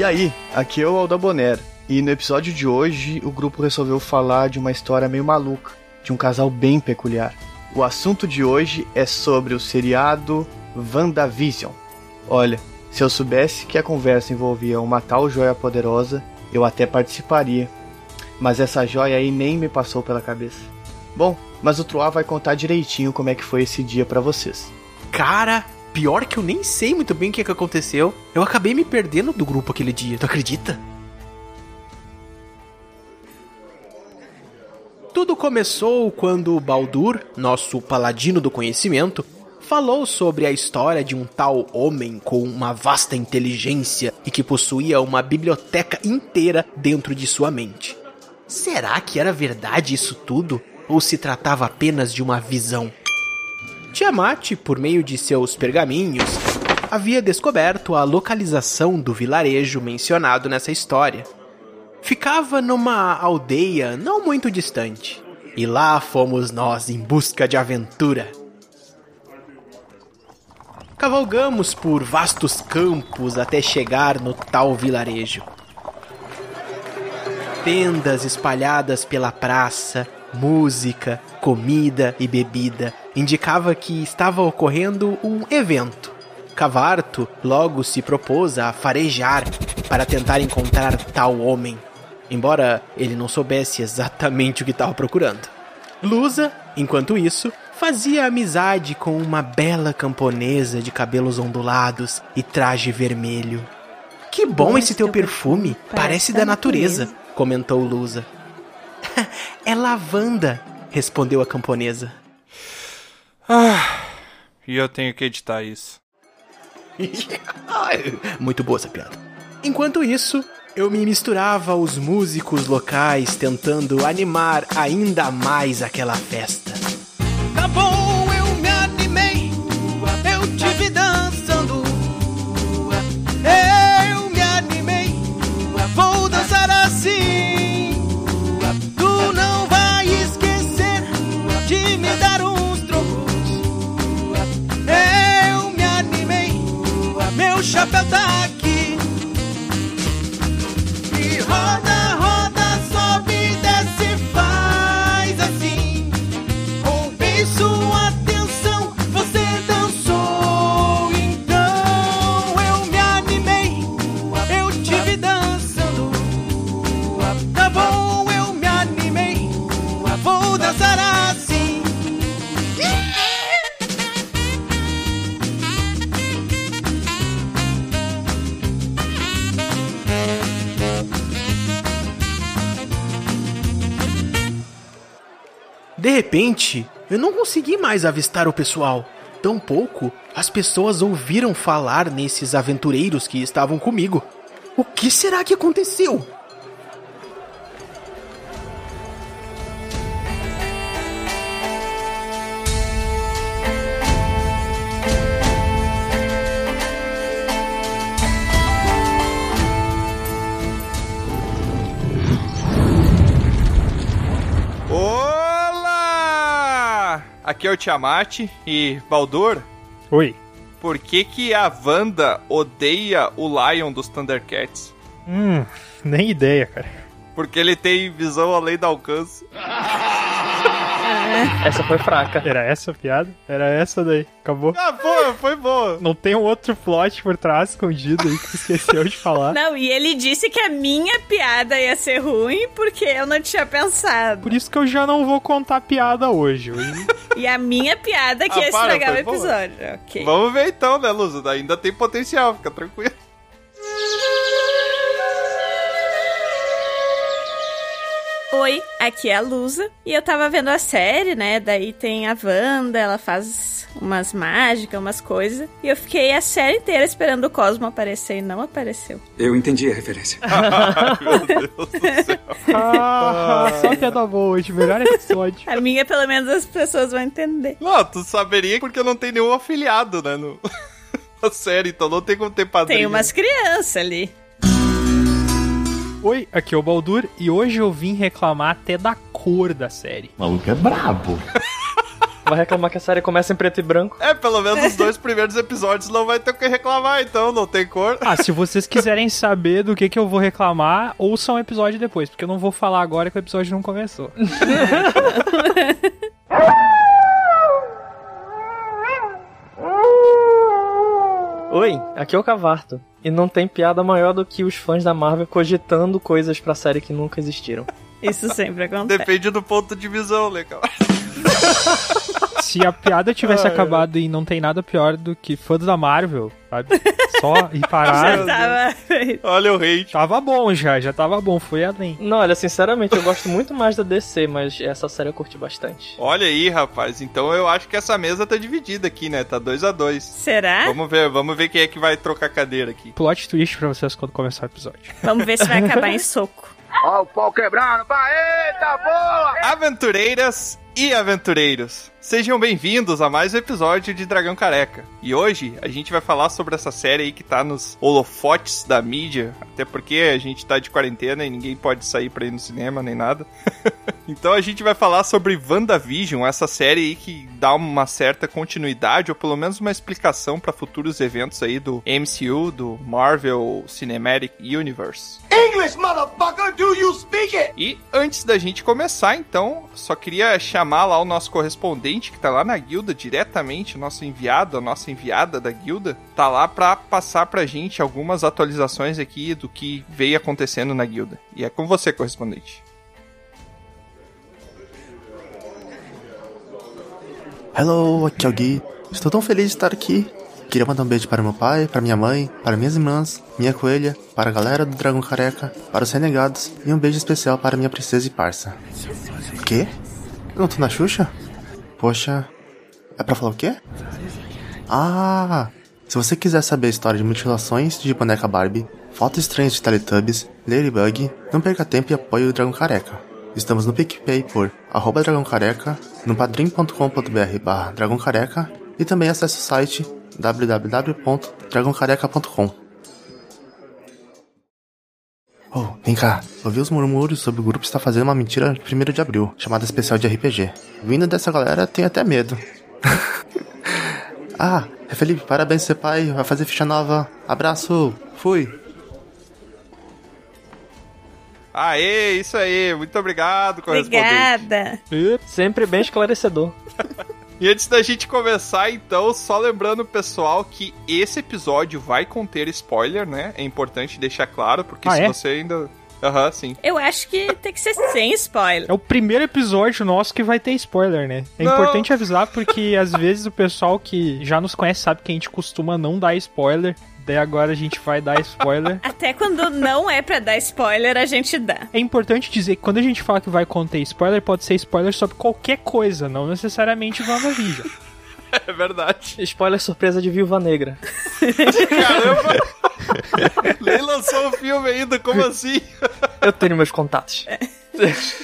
E aí, aqui é o Alda Bonera. E no episódio de hoje, o grupo resolveu falar de uma história meio maluca, de um casal bem peculiar. O assunto de hoje é sobre o seriado WandaVision. Olha, se eu soubesse que a conversa envolvia uma tal joia poderosa, eu até participaria. Mas essa joia aí nem me passou pela cabeça. Bom, mas o Troá vai contar direitinho como é que foi esse dia para vocês. Cara, pior que eu nem sei muito bem o que, que aconteceu. Eu acabei me perdendo do grupo aquele dia, tu acredita? Tudo começou quando Baldur, nosso paladino do conhecimento, falou sobre a história de um tal homem com uma vasta inteligência e que possuía uma biblioteca inteira dentro de sua mente. Será que era verdade isso tudo? Ou se tratava apenas de uma visão? Tiamat, por meio de seus pergaminhos, havia descoberto a localização do vilarejo mencionado nessa história. Ficava numa aldeia não muito distante. E lá fomos nós em busca de aventura. Cavalgamos por vastos campos até chegar no tal vilarejo. Tendas espalhadas pela praça, música, comida e bebida indicava que estava ocorrendo um evento. Cavarto logo se propôs a farejar para tentar encontrar tal homem, embora ele não soubesse exatamente o que estava procurando. Lusa, enquanto isso, fazia amizade com uma bela camponesa de cabelos ondulados e traje vermelho. Que bom esse teu perfume, parece da natureza, comentou Lusa. é lavanda, respondeu a camponesa. Ah, e eu tenho que editar isso. Muito boa essa piada. Enquanto isso, eu me misturava aos músicos locais tentando animar ainda mais aquela festa. Consegui mais avistar o pessoal. Tampouco as pessoas ouviram falar nesses aventureiros que estavam comigo. O que será que aconteceu? Aqui é o Tiamat e Baldur. Oi. Por que que a Wanda odeia o Lion dos Thundercats? Hum, nem ideia, cara. Porque ele tem visão além do alcance. Essa foi fraca. Era essa a piada? Era essa daí. Acabou. Ah, boa, foi boa. Não tem um outro plot por trás escondido aí que tu esqueceu de falar. Não, e ele disse que a minha piada ia ser ruim porque eu não tinha pensado. Por isso que eu já não vou contar piada hoje. Hoje E a minha piada que Ah, ia para, estragar o foi episódio. Ok. Vamos ver então, né, Luz? Ainda tem potencial, fica tranquilo. Oi, aqui é a Lusa. E eu tava vendo a série, né? Daí tem a Wanda, ela faz umas mágicas, umas coisas. E eu fiquei a série inteira esperando o Cosmo aparecer e não apareceu. Eu entendi a referência. Meu Deus do céu. ah, só piada boa hoje. Melhor episódio. A minha, pelo menos, as pessoas vão entender. Não, tu saberia porque não tem nenhum afiliado, né? No... Na série, então não tem como ter padrinho. Tem umas crianças ali. Oi, aqui é o Baldur e hoje eu vim reclamar até da cor da série. O maluco é brabo. Vai reclamar que a série começa em preto e branco. É, pelo menos os dois primeiros episódios não vai ter o que reclamar, então não tem cor. Ah, se vocês quiserem saber do que, que eu vou reclamar, ouçam o episódio depois, porque eu não vou falar agora que o episódio não começou. Oi, aqui é o Cavarto. E não tem piada maior do que os fãs da Marvel cogitando coisas pra série que nunca existiram. Isso sempre acontece. Depende do ponto de visão, legal. Se a piada tivesse acabado e não tem nada pior do que fãs da Marvel, sabe? Só ir parar. Já tava feito. Olha o hate. Tava bom já, já tava bom, foi além. Não, olha, sinceramente, eu gosto muito mais da DC, mas essa série eu curti bastante. Olha aí, rapaz. Então eu acho que essa mesa tá dividida aqui, né? Tá 2 a 2 Será? Vamos ver, vamos ver quem é que vai trocar cadeira aqui. Plot twist pra vocês quando começar o episódio. Vamos ver se vai acabar em soco. Ó o pau quebrando, vai, eita boa! Aventureiras e aventureiros, sejam bem-vindos a mais um episódio de Dragão Careca. E hoje a gente vai falar sobre essa série aí que tá nos holofotes da mídia, até porque a gente tá de quarentena e ninguém pode sair pra ir no cinema nem nada. então a gente vai falar sobre WandaVision, essa série aí que dá uma certa continuidade ou pelo menos uma explicação para futuros eventos aí do MCU, do Marvel Cinematic Universe. English, motherfucker, do you speak it? E antes da gente começar, então, só queria chamar lá o nosso correspondente que tá lá na guilda diretamente, nosso enviado, a nossa enviada da guilda, tá lá pra passar pra gente algumas atualizações aqui do que veio acontecendo na guilda. E é com você, correspondente. Hello, aqui é o Gui. Estou tão feliz de estar aqui. Queria mandar um beijo para meu pai, para minha mãe, para minhas irmãs, minha coelha, para a galera do Dragão Careca, para os renegados e um beijo especial para minha princesa e parça. O quê? Eu não tô na Xuxa? Poxa, é pra falar o quê? Ah, se você quiser saber a história de mutilações de boneca Barbie, fotos estranhas de Teletubbies, Ladybug, não perca tempo e apoie o Dragão Careca. Estamos no PicPay por arroba Dragão Careca, no padrim.com.br barra Dragão Careca e também acesse o site www.dragãocareca.com. Oh, vem cá. Ouvi os murmúrios sobre o grupo estar fazendo uma mentira de 1 de abril, chamada especial de RPG. Vindo dessa galera, tenho até medo. ah, é Felipe, parabéns ser pai, vai fazer ficha nova. Abraço, fui. Aê, isso aí. Muito obrigado, correspondente. Obrigada. Sempre bem esclarecedor. E antes da gente começar, então, só lembrando o pessoal que esse episódio vai conter spoiler, né? É importante deixar claro, porque Ah, se é? você ainda. Aham, sim. Eu acho que tem que ser sem spoiler. É o primeiro episódio nosso que vai ter spoiler, né? É Não. importante avisar porque às vezes o pessoal que já nos conhece sabe que a gente costuma não dar spoiler. Daí agora a gente vai dar spoiler. Até quando não é pra dar spoiler, a gente dá. É importante dizer que quando a gente fala que vai conter spoiler, pode ser spoiler sobre qualquer coisa, não necessariamente WandaVision. É verdade. Spoiler surpresa de Viúva Negra. Caramba! Nem lançou o filme ainda, como assim? Eu tenho meus contatos.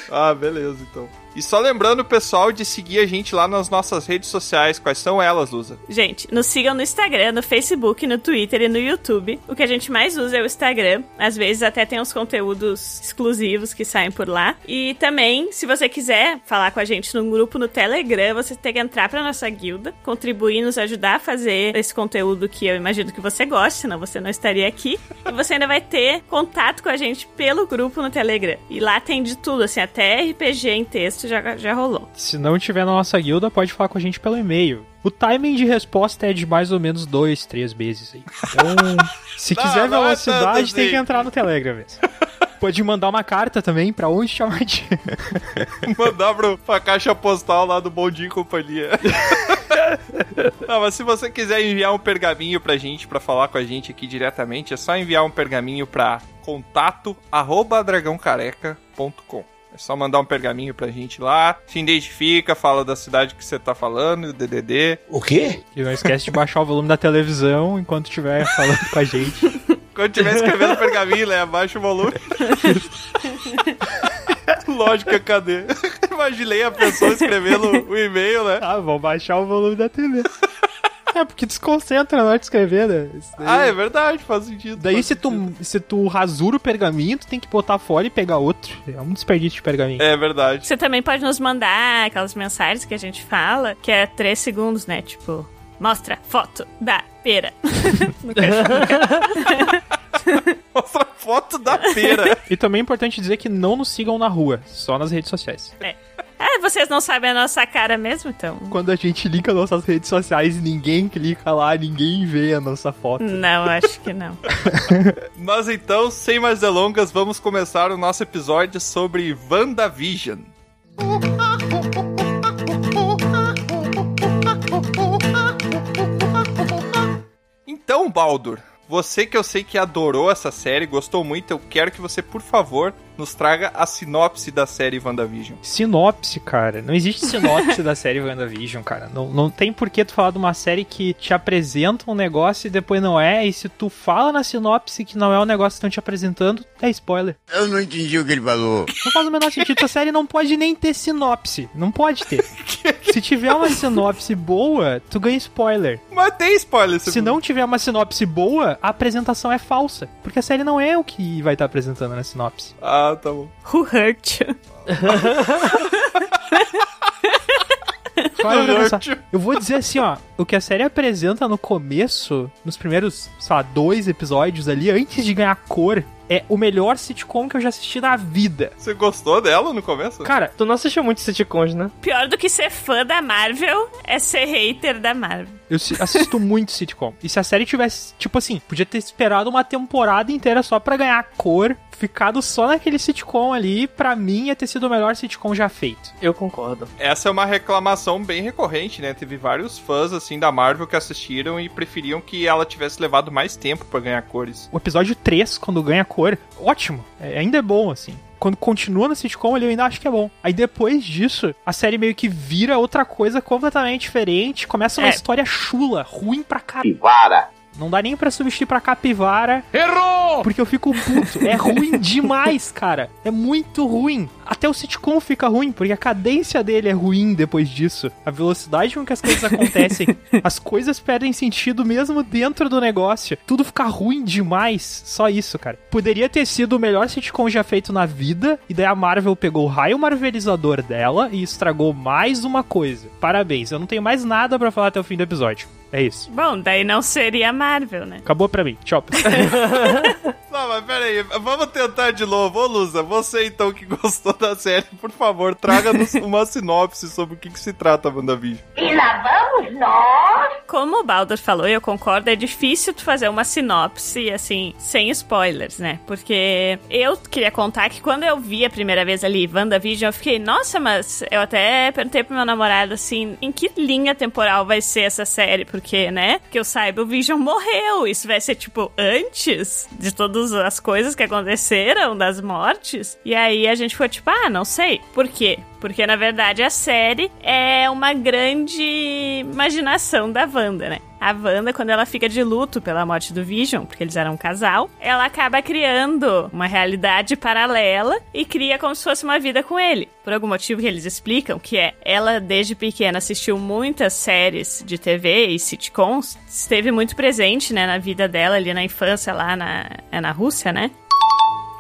Ah, beleza, então. E só lembrando, pessoal, de seguir a gente lá nas nossas redes sociais. Quais são elas, Lusa? Gente, nos sigam no Instagram, no Facebook, no Twitter e no YouTube. O que a gente mais usa é o Instagram. Às vezes até tem uns conteúdos exclusivos que saem por lá. E também, se você quiser falar com a gente num grupo no Telegram, você tem que entrar pra nossa guilda, contribuir, nos ajudar a fazer esse conteúdo que eu imagino que você goste, senão você não estaria aqui. E você ainda vai ter contato com a gente pelo grupo no Telegram. E lá tem de tudo, assim, até RPG em texto já, já rolou. Se não tiver na nossa guilda, pode falar com a gente pelo e-mail. O timing de resposta é de mais ou menos dois, três meses aí. Então, se Não, quiser não é velocidade, tem assim. que entrar no Telegram mesmo. Pode mandar uma carta também pra onde chamar de. Mandar pro, pra caixa postal lá do Bondinho e Companhia. Não, mas se você quiser enviar um pergaminho pra gente, pra falar com a gente aqui diretamente, é só enviar um pergaminho pra contato arroba dragãocareca.com. É só mandar um pergaminho pra gente lá, se identifica, fala da cidade que você tá falando, o DDD. O quê? E não esquece de baixar o volume da televisão enquanto estiver falando com a gente. Quando tiver escrevendo pergaminho, né, abaixa o volume. Lógica, cadê? Imaginei a pessoa escrevendo o e-mail, né? Ah, vamos baixar o volume da TV. É, porque desconcentra na hora de escrever, né? Isso daí- Ah, é verdade, faz sentido. Daí faz se tu, se tu rasura o pergaminho, tu tem que botar fora e pegar outro. É um desperdício de pergaminho. É verdade. Você também pode nos mandar aquelas mensagens que a gente fala, que é três segundos, né? Tipo, mostra foto da pera. Mostra foto da pera. E também é importante dizer que não nos sigam na rua, só nas redes sociais. Ah, vocês não sabem a nossa cara mesmo, então? Quando a gente linka nossas redes sociais, ninguém clica lá, ninguém vê a nossa foto. Não, acho que não. Mas então, sem mais delongas, vamos começar o nosso episódio sobre WandaVision. Então, Baldur, você que eu sei que adorou essa série, gostou muito, eu quero que você, por favor, nos traga a sinopse da série WandaVision. Sinopse, cara. Não existe sinopse da série WandaVision, cara. Não, não tem por que tu falar de uma série que te apresenta um negócio e depois não é. E se tu fala na sinopse que não é o negócio que estão te apresentando, é spoiler. Eu não entendi o que ele falou. Não faz o menor sentido. A série não pode nem ter sinopse. Não pode ter. Se tiver uma sinopse boa, tu ganha spoiler. Mas tem spoiler, Se não tiver uma sinopse boa, a apresentação é falsa. Porque a série não é o que vai estar apresentando na sinopse. Ah, tá bom. Who you? Hurt you. Eu vou dizer assim, ó, o que a série apresenta no começo, nos primeiros, sei lá, dois episódios ali, antes de ganhar cor, é o melhor sitcom que eu já assisti na vida. Você gostou dela no começo? Cara, Tu não assistiu muito sitcoms, né? Pior do que ser fã da Marvel é ser hater da Marvel. Eu si- assisto muito sitcom. E se a série tivesse, tipo assim, podia ter esperado uma temporada inteira só pra ganhar cor, ficado só naquele sitcom ali, pra mim ia ter sido o melhor sitcom já feito. Eu concordo. Essa é uma reclamação bem recorrente, né? Teve vários fãs, assim, da Marvel que assistiram e preferiam que ela tivesse levado mais tempo pra ganhar cores. O episódio 3, quando ganha cor, ótimo. É, ainda é bom, assim. Quando continua no sitcom, eu ainda acho que é bom. Aí depois disso, a série meio que vira outra coisa completamente diferente. Começa uma É. história chula, ruim pra caralho. Para. Não dá nem pra substituir pra capivara. Errou! Porque eu fico puto. É ruim demais, cara. É muito ruim. Até o sitcom fica ruim, porque a cadência dele é ruim depois disso. A velocidade com que as coisas acontecem. as coisas perdem sentido mesmo dentro do negócio. Tudo fica ruim demais. Só isso, cara. Poderia ter sido o melhor sitcom já feito na vida. E daí a Marvel pegou o raio marvelizador dela e estragou mais uma coisa. Parabéns. Eu não tenho mais nada pra falar até o fim do episódio. É isso. Bom, daí não seria Marvel, né? Acabou pra mim. Tchau. Não, mas pera aí, vamos tentar de novo. Ô, Lusa, você então que gostou da série, por favor, traga-nos uma sinopse sobre o que, que se trata a WandaVision. Como o Baldur falou, e eu concordo, é difícil tu fazer uma sinopse, assim, sem spoilers, né? Porque eu queria contar que quando eu vi a primeira vez ali WandaVision, eu fiquei, nossa, mas eu até perguntei pro meu namorado, assim, em que linha temporal vai ser essa série? Porque, né, que eu saiba, o Vision morreu. Isso vai ser, tipo, antes de todas as coisas que aconteceram, das mortes. E aí a gente ficou, tipo, ah, não sei. Por quê? Porque, na verdade, a série é uma grande imaginação da Wanda, né? A Wanda, quando ela fica de luto pela morte do Vision, porque eles eram um casal, ela acaba criando uma realidade paralela e cria como se fosse uma vida com ele. Por algum motivo que eles explicam, que é ela, desde pequena, assistiu muitas séries de TV e sitcoms, esteve muito presente, né, na vida dela ali na infância, lá na, é na Rússia, né?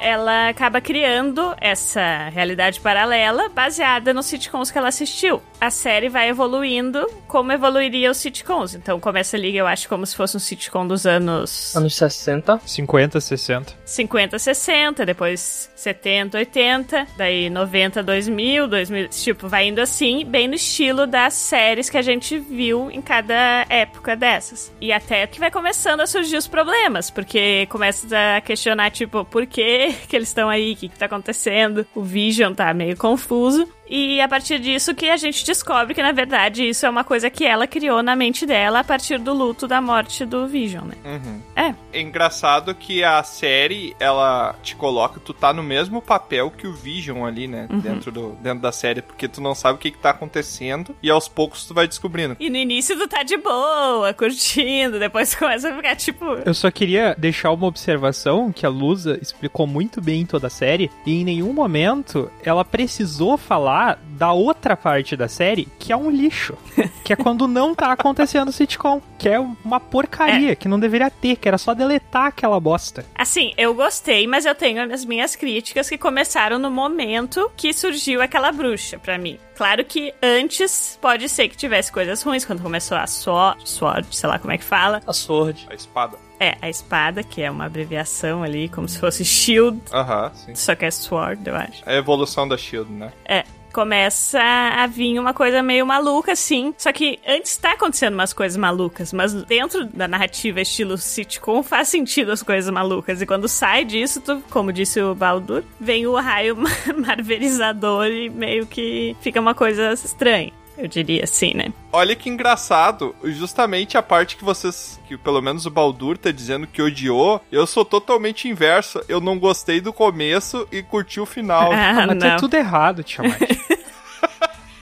Ela acaba criando essa realidade paralela baseada nos sitcoms que ela assistiu. A série vai evoluindo como evoluiria os sitcoms. Então começa ali, eu acho, como se fosse um sitcom dos anos Anos 60. 50, 60. 50, 60, depois 70, 80, daí 90, 2000, 2000, tipo, vai indo assim, bem no estilo das séries que a gente viu em cada época dessas. E até que vai começando a surgir os problemas, porque começa a questionar, tipo, por que que eles estão aí, o que que tá acontecendo, o Vision tá meio confuso. E a partir disso que a gente descobre que, na verdade, isso é uma coisa que ela criou na mente dela a partir do luto da morte do Vision, né? Uhum. É. É engraçado que a série, ela te coloca, tu tá no mesmo papel que o Vision ali, né? Uhum. Dentro, do, dentro da série, porque tu não sabe o que, que tá acontecendo e aos poucos tu vai descobrindo. E no início tu tá de boa, curtindo, depois começa a ficar tipo. Eu só queria deixar uma observação que a Lusa explicou muito bem em toda a série e em nenhum momento ela precisou falar falar da outra parte da série, que é um lixo. que é quando não tá acontecendo sitcom. Que é uma porcaria, que não deveria ter, que era só deletar aquela bosta. Assim, eu gostei, mas eu tenho as minhas críticas que começaram no momento que surgiu aquela bruxa pra mim. Claro que antes pode ser que tivesse coisas ruins, quando começou a Sword, Sword sei lá como é que fala. A Sword. A espada. É, a espada, que é uma abreviação ali, como se fosse Shield, Aham, sim. só que é Sword, eu acho. É a evolução da Shield, né? É. Começa a vir uma coisa meio maluca, assim. Só que antes tá acontecendo umas coisas malucas, mas dentro da narrativa estilo sitcom faz sentido as coisas malucas. E quando sai disso, tu, como disse o Baldur, vem o raio marvelizador e meio que fica uma coisa estranha. Eu diria assim, né? Olha que engraçado, justamente a parte que vocês, que pelo menos o Baldur tá dizendo que odiou, eu sou totalmente inverso. Eu não gostei do começo e curti o final. Ah, mas não. é tudo errado, Tiamat.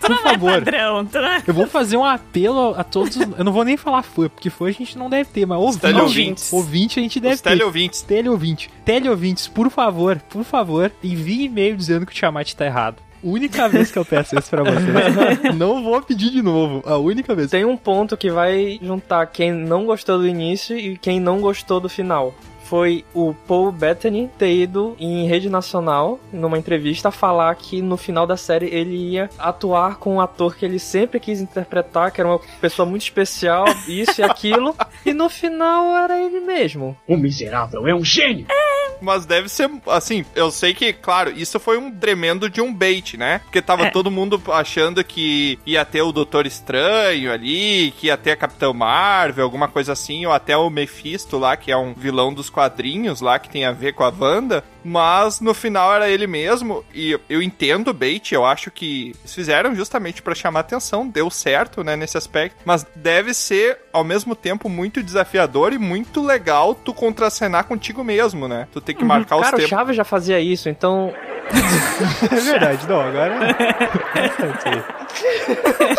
Por favor. é padrão, não. Eu vou fazer um apelo a todos. Eu não vou nem falar fã, porque fã a gente não deve ter, mas ouvinte, teleouvintes. ouvinte a gente deve Os ter. teleouvintes. Teleouvinte. Teleouvintes, por favor, por favor, envie e-mail dizendo que o Tiamat tá errado. Única vez que eu peço isso pra vocês. não vou pedir de novo. A única vez. Tem um ponto que vai juntar quem não gostou do início e quem não gostou do final. Foi o Paul Bettany ter ido em rede nacional, numa entrevista, falar que no final da série ele ia atuar com um ator que ele sempre quis interpretar, que era uma pessoa muito especial, isso e aquilo, e no final era ele mesmo. O miserável é um gênio! Mas deve ser, assim, eu sei que, claro, isso foi um tremendo de um bait, né? Porque tava É. todo mundo achando que ia ter o Doutor Estranho ali, que ia ter a Capitã Marvel, alguma coisa assim, ou até o Mephisto lá, que é um vilão dos quadrinhos lá, que tem a ver com a Wanda. Mas no final era ele mesmo, e eu entendo o bait, eu acho que eles fizeram justamente pra chamar atenção, deu certo, né, nesse aspecto. Mas deve ser, ao mesmo tempo, muito desafiador e muito legal tu contracenar contigo mesmo, né? Tu tem que marcar os Cara, o tempos. Chaves já fazia isso, então É verdade, não, agora.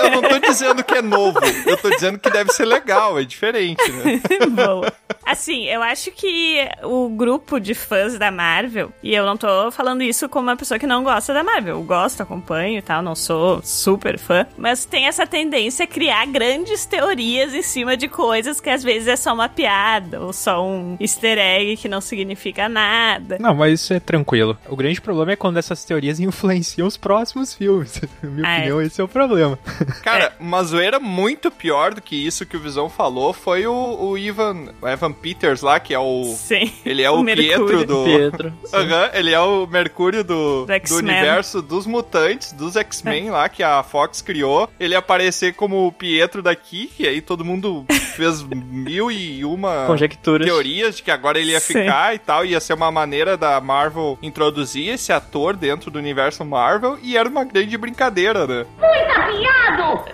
Eu não tô dizendo que é novo, eu tô dizendo que deve ser legal, é diferente, né? Bom. Assim, eu acho que o grupo de fãs da Marvel, e eu não tô falando isso como uma pessoa que não gosta da Marvel, eu gosto, acompanho e tal, não sou super fã, mas tem essa tendência a criar grandes teorias em cima de coisas que às vezes é só uma piada ou só um easter egg que não significa nada. Não, mas isso é tranquilo. O grande problema é quando essas teorias influenciam os próximos filmes. Na minha Ah, é. opinião, esse é o problema. Cara, uma zoeira muito pior do que isso que o Visão falou foi o, o Ivan, o Evan Peters lá, que é o. Sim. Ele é o, O. Pietro do. Pietro. Aham, ele é o Mercúrio do, Do universo dos mutantes, dos X-Men lá, que a Fox criou. Ele ia aparecer como o Pietro daqui, e aí todo mundo fez mil e uma Conjecturas. teorias de que agora ele ia Sim. ficar e tal, ia ser uma maneira da Marvel introduzir esse ator dentro do universo Marvel, e era uma grande brincadeira, né?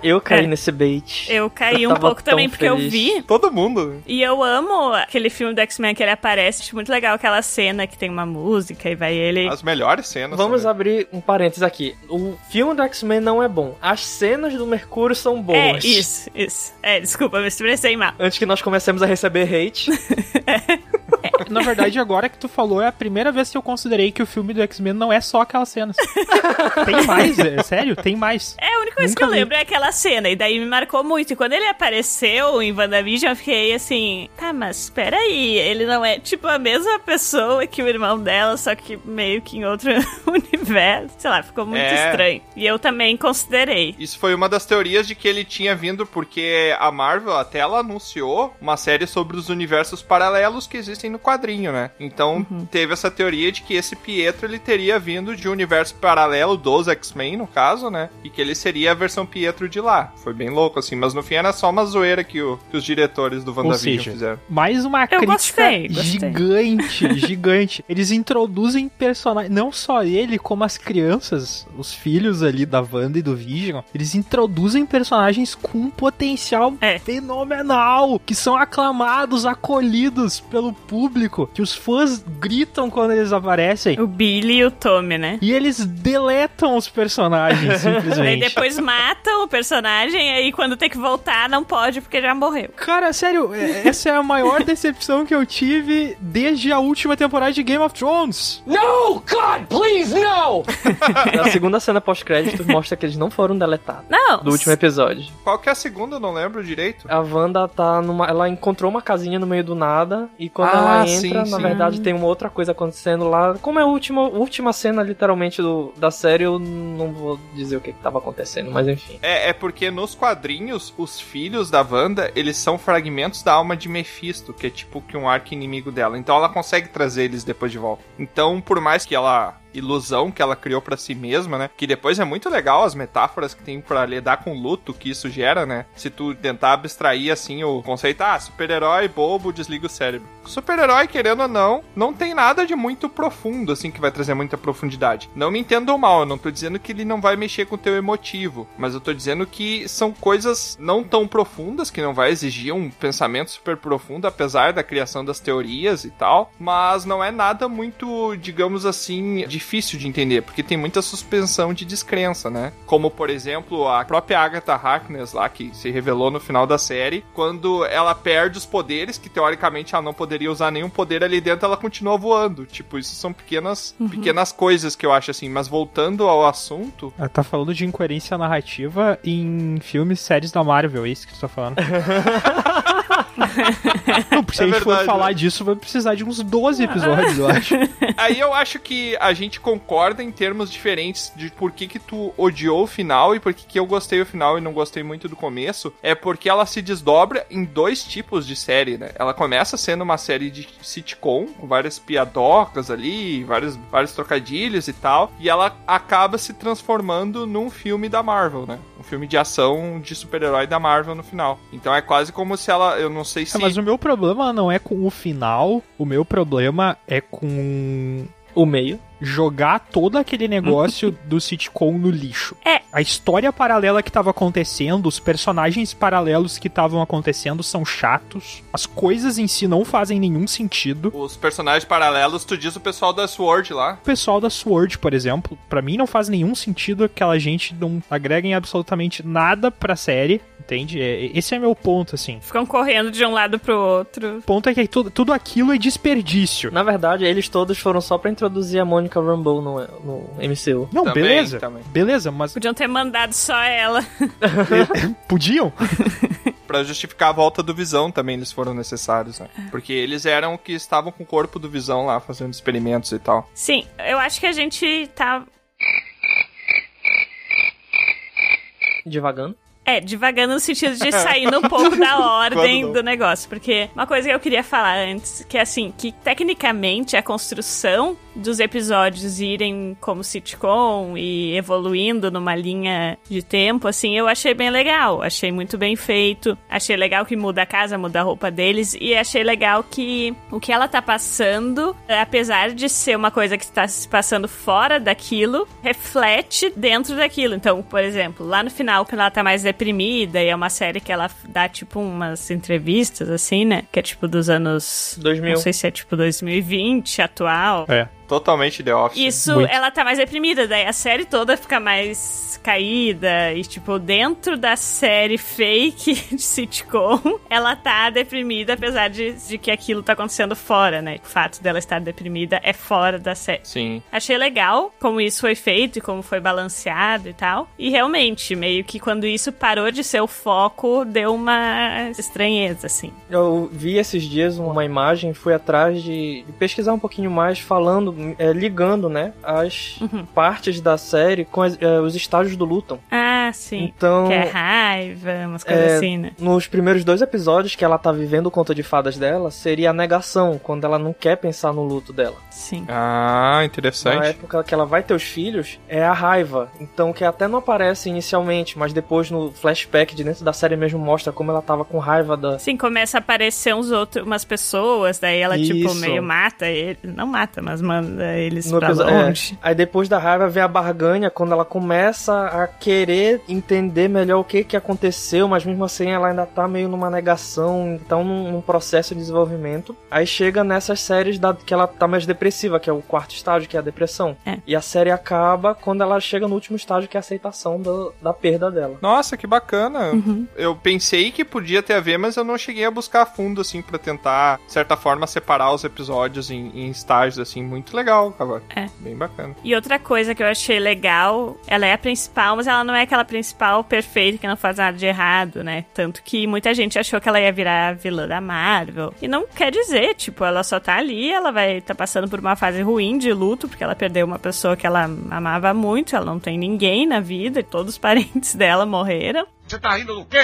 Eu caí É. nesse bait. Eu caí Eu um pouco também, porque eu feliz. vi Todo mundo. E eu amo aquele filme do X-Men que ele aparece. Acho muito legal aquela cena que tem uma música e vai ele. As melhores cenas. Vamos também. abrir um parênteses aqui. O filme do X-Men não é bom. As cenas do Mercúrio são É, boas. isso, isso. É, desculpa, me expressei mal. Antes que nós comecemos a receber hate. Na verdade, agora que tu falou, é a primeira vez que eu considerei que o filme do X-Men não é só aquelas cenas. tem mais, é sério? Tem mais. É, a única coisa Nunca que eu vi. lembro é aquela cena, e daí me marcou muito. E quando ele apareceu em WandaVision, eu fiquei assim, tá, mas peraí, ele não é tipo a mesma pessoa que o irmão dela, só que meio que em outro universo. Sei lá, ficou muito É. estranho. E eu também considerei. Isso foi uma das teorias de que ele tinha vindo porque a Marvel até ela anunciou uma série sobre os universos paralelos que existem no quadrinho, né? Então teve essa teoria de que esse Pietro ele teria vindo de um universo paralelo dos X-Men, no caso, né? E que ele seria a versão Pietro de lá. Foi bem louco, assim, mas no fim era só uma zoeira que, o- que os diretores do Ou WandaVision seja, fizeram. mais uma Eu crítica gostei, gostei. gigante, gigante. Eles introduzem personagens, não só ele, como as crianças, os filhos ali da Wanda e do Vision, eles introduzem personagens com um potencial É. fenomenal, que são aclamados, acolhidos pelo público que os fãs gritam quando eles aparecem. O Billy e o Tommy, né? E eles deletam os personagens, simplesmente. depois matam o personagem, aí quando tem que voltar, não pode porque já morreu. Cara, sério, é- essa é a maior decepção que eu tive desde a última temporada de Game of Thrones. No! God, please, no! A segunda cena pós-crédito mostra que eles não foram deletados. Não. Do último episódio. Qual que é a segunda? Eu não lembro direito. A Wanda tá numa. Ela encontrou uma casinha no meio do nada. E quando Ah, ela sim, entra, na sim. verdade, tem uma outra coisa acontecendo lá. Como é a última, última cena, literalmente, do, da série, eu não vou dizer o que, que tava acontecendo, mas enfim. É, é porque nos quadrinhos, os filhos da Wanda, eles são fragmentos da alma de Mephisto, que é tipo que um arco inimigo dela. Então ela consegue trazer eles depois de volta. Então, por mais que ela ilusão que ela criou pra si mesma, né? Que depois é muito legal as metáforas que tem pra lidar com o luto que isso gera, né? Se tu tentar abstrair assim o conceito, ah, super-herói bobo, desliga o cérebro. Super-herói, querendo ou não, não tem nada de muito profundo, assim, que vai trazer muita profundidade. Não me entendam mal, eu não tô dizendo que ele não vai mexer com o teu emotivo, mas eu tô dizendo que são coisas não tão profundas, que não vai exigir um pensamento super profundo, apesar da criação das teorias e tal, mas não é nada muito, digamos assim, difícil de entender, porque tem muita suspensão de descrença, né? Como, por exemplo, a própria Agatha Harkness lá, que se revelou no final da série, quando ela perde os poderes, que teoricamente ela não poderia usar nenhum poder ali dentro, ela continua voando. Tipo, isso são pequenas, pequenas coisas que eu acho assim, mas voltando ao assunto, Ela tá falando de incoerência narrativa em filmes e séries da Marvel, é isso que tu tá falando. Não, se É a gente for verdade, falar né? disso, vai precisar de uns 12 episódios, eu acho. Aí eu acho que a gente concorda em termos diferentes de por que que tu odiou o final e por que que eu gostei do final e não gostei muito do começo. É porque ela se desdobra em dois tipos de série, né? Ela começa sendo uma série de sitcom, com várias piadocas ali, vários, vários trocadilhos e tal. E ela acaba se transformando num filme da Marvel, né? Um filme de ação de super-herói da Marvel no final. Então é quase como se ela, eu não sei se... É, mas o meu problema não é com o final, o meu problema é com O meio. jogar todo aquele negócio do sitcom no lixo. É. A história paralela que estava acontecendo, os personagens paralelos que estavam acontecendo são chatos. As coisas em si não fazem nenhum sentido. Os personagens paralelos, tu diz o pessoal da Sword lá. O pessoal da Sword, por exemplo, pra mim não faz nenhum sentido aquela gente não agreguem absolutamente nada pra série, entende? É- Esse é meu ponto, assim. Ficam correndo de um lado pro outro. O ponto é que tudo, tudo aquilo é desperdício. Na verdade, eles todos foram só pra introduzir a Monica Rambeau no, no MCU. Não, Também, beleza. também. Beleza, mas Podiam ter mandado só ela. podiam? Pra justificar a volta do Visão também eles foram necessários, né? Porque eles eram que estavam com o corpo do Visão lá fazendo experimentos e tal. Sim, eu acho que a gente tá. Devagando. É, devagando no sentido de saindo um pouco da ordem não. do negócio. Porque uma coisa que eu queria falar antes, que é assim, que tecnicamente a construção dos episódios irem como sitcom e evoluindo numa linha de tempo, assim, eu achei bem legal. Achei muito bem feito. Achei legal que muda a casa, muda a roupa deles. E achei legal que o que ela tá passando, apesar de ser uma coisa que está se passando fora daquilo, reflete dentro daquilo. Então, por exemplo, lá no final, quando ela tá mais deprimida, e é uma série que ela dá, tipo, umas entrevistas, assim, né? Que é tipo dos anos. 2000. Não sei se é tipo 2020, atual. É. Totalmente The Office. Isso, Muito. ela tá mais deprimida, daí a série toda fica mais caída e, tipo, dentro da série fake de sitcom, ela tá deprimida, apesar de, de que aquilo tá acontecendo fora, né? O fato dela estar deprimida é fora da série. Sim. Achei legal como isso foi feito e como foi balanceado e tal. E realmente, meio que quando isso parou de ser o foco, deu uma estranheza, assim. Eu vi esses dias uma imagem, fui atrás de, pesquisar um pouquinho mais, falando, ligando, né, as Uhum. partes da série com as- é, os estágios do Luton. Ah, sim. Então, Que é raiva, umas coisas É, assim, né? nos primeiros dois episódios que ela tá vivendo o conto de fadas dela, seria a negação, quando ela não quer pensar no luto dela. Sim. Ah, Na interessante. época que ela vai ter os filhos, é a raiva. Então, que até não aparece inicialmente, mas depois no flashback de dentro da série mesmo mostra como ela tava com raiva da. Sim, começa a aparecer uns outros, umas pessoas, daí ela, tipo, Isso. meio mata ele. Não mata, mas manda eles No pra é. longe. Aí depois da raiva vem a barganha, quando ela começa a querer quer entender melhor o que que aconteceu, mas mesmo assim ela ainda tá meio numa negação, então num, num processo de desenvolvimento. Aí chega nessas séries da, que ela tá mais depressiva, que é o quarto estágio, que é a depressão. É. E a série acaba quando ela chega no último estágio, que é a aceitação do- da perda dela. Nossa, que bacana. Uhum. Eu pensei que podia ter a ver, mas eu não cheguei a buscar a fundo, assim, pra tentar, de certa forma, separar os episódios em, em estágios, assim. Muito legal, Cavaco. É. Bem bacana. E outra coisa que eu achei legal, ela é a principal, mas ela não é aquela principal perfeita que não faz nada de errado, né? Tanto que muita gente achou que ela ia virar a vilã da Marvel. E não quer dizer, tipo, ela só tá ali, ela vai estar passando por uma fase ruim de luto, porque ela perdeu uma pessoa que ela amava muito, ela não tem ninguém na vida, e todos os parentes dela morreram. Você tá rindo do quê?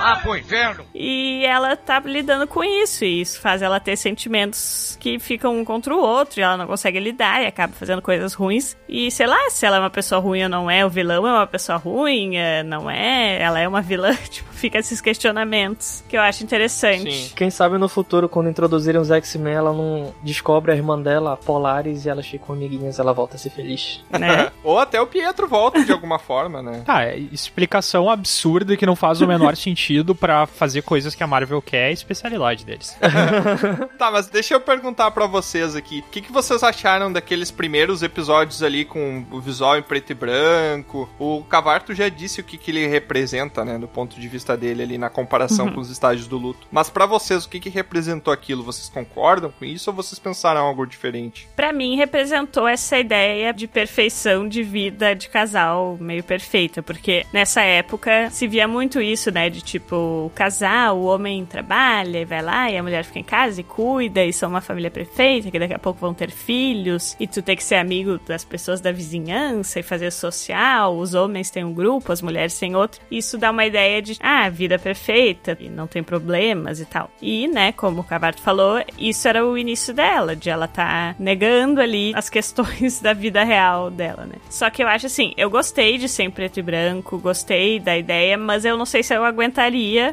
Ah, pro inferno! E ela tá lidando com isso, e isso faz ela ter sentimentos que ficam um contra o outro, e ela não consegue lidar e acaba fazendo coisas ruins. E sei lá, se ela é uma pessoa ruim ou não é, o vilão é uma pessoa ruim, é, não é, ela é uma vilã, tipo, fica esses questionamentos que eu acho interessante. Sim. Quem sabe no futuro, quando introduzirem os X-Men, ela não descobre a irmã dela, a Polaris, e elas ficam amiguinhas, ela volta a ser feliz. Né? Ou até o Pietro volta de alguma forma, né? Tá, é explicação absurda que não faz o menor sentido pra fazer coisas que a Marvel quer, é a especialidade deles. Tá, mas deixa eu perguntar pra vocês aqui. O que, que vocês acharam daqueles primeiros episódios ali com o visual em preto e branco? O Cavarto já disse o que, que ele representa, né? Do ponto de vista dele ali na comparação com os estágios do luto. Mas pra vocês, o que, que representou aquilo? Vocês concordam com isso ou vocês pensaram algo diferente? Pra mim, representou essa ideia de perfeição de vida de casal meio perfeita, porque nessa época se via muito isso, né? De tipo, o casal, o homem trabalha e vai lá, e a mulher fica em casa e cuida, e são uma família perfeita, que daqui a pouco vão ter filhos, e tu tem que ser amigo das pessoas da vizinhança e fazer social. Os homens têm um grupo, as mulheres têm outro. Isso dá uma ideia de, ah, vida perfeita, e não tem problemas e tal. E, né, como o Cavarto falou, isso era o início dela, de ela tá negando ali as questões da vida real dela, né? Só que eu acho assim, eu gostei de ser em preto e branco, gostei da ideia, mas eu não sei se eu aguentaria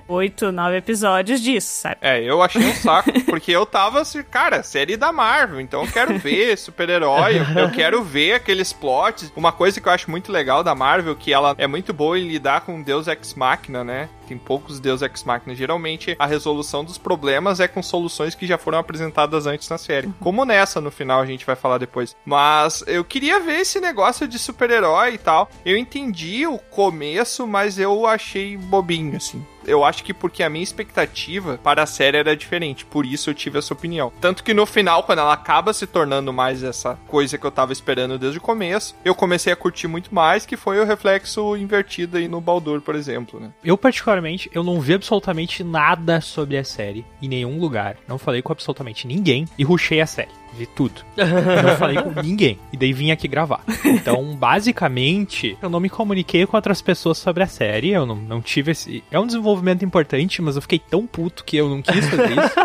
oito, nove episódios disso, sabe? É, eu achei um saco, porque eu tava assim, cara, série da Marvel, então eu quero ver super-herói, eu- eu quero ver aqueles plots. Uma coisa que eu acho muito legal da Marvel, que ela é muito boa em lidar com Deus Ex Machina, né? Tem poucos Deus Ex Machina. Geralmente, a resolução dos problemas é com soluções que já foram apresentadas antes na série. Como nessa, no final, a gente vai falar depois. Mas eu queria ver esse negócio de super-herói e tal. Eu entendi o começo, mas eu achei bobinho, assim. Eu acho que porque a minha expectativa para a série era diferente, por isso eu tive essa opinião. Tanto que no final, quando ela acaba se tornando mais essa coisa que eu tava esperando desde o começo, eu comecei a curtir muito mais, que foi o reflexo invertido aí no Baldur, por exemplo, né? Eu, particularmente, eu não vi absolutamente nada sobre a série em nenhum lugar. Não falei com absolutamente ninguém e rushei a série. Vi tudo. Não falei com ninguém. E daí vim aqui gravar. Então, basicamente, eu não me comuniquei com outras pessoas sobre a série. Eu não, não tive esse. É um desenvolvimento importante, mas eu fiquei tão puto que eu não quis fazer isso.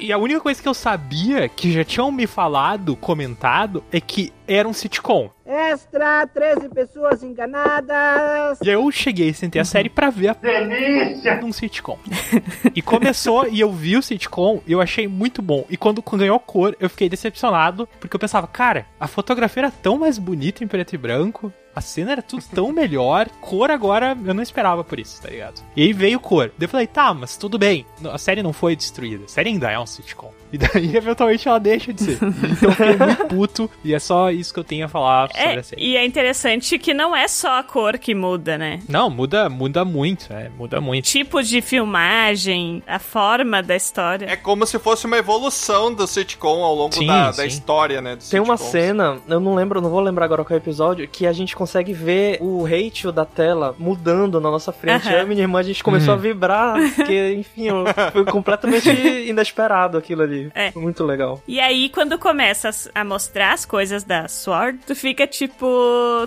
e a única coisa que eu sabia, que já tinham me falado, comentado, é que era um sitcom. Extra, 13 pessoas enganadas. E aí eu cheguei, sentei a série pra ver a delícia num sitcom. e começou e eu vi o sitcom e eu achei muito bom. E quando ganhou cor, eu fiquei decepcionado, porque eu pensava, cara, a fotografia era tão mais bonita em preto e branco. A cena era tudo tão melhor. Cor agora, eu não esperava por isso, tá ligado? E aí veio cor. Daí eu falei, tá, mas tudo bem. A série não foi destruída. A série ainda é um sitcom. E daí, eventualmente, ela deixa de ser. Então eu fiquei muito puto. E é só isso que eu tenho a falar sobre É, a série. e é interessante que não é só a cor que muda, né? Não, muda, muda muito, é, muda muito. Tipo de filmagem, a forma da história. É como se fosse uma evolução do sitcom ao longo Sim, da, da sim. história, né? Tem uma sitcoms. cena, eu não lembro, não vou lembrar agora qual é o episódio, que a gente consegue ver o ratio da tela mudando na nossa frente. Aham. Eu e minha irmã, a gente começou Uhum. a vibrar, porque, enfim, foi completamente inesperado aquilo ali. É. Muito legal. E aí, quando começa a mostrar as coisas da Sword, tu fica tipo,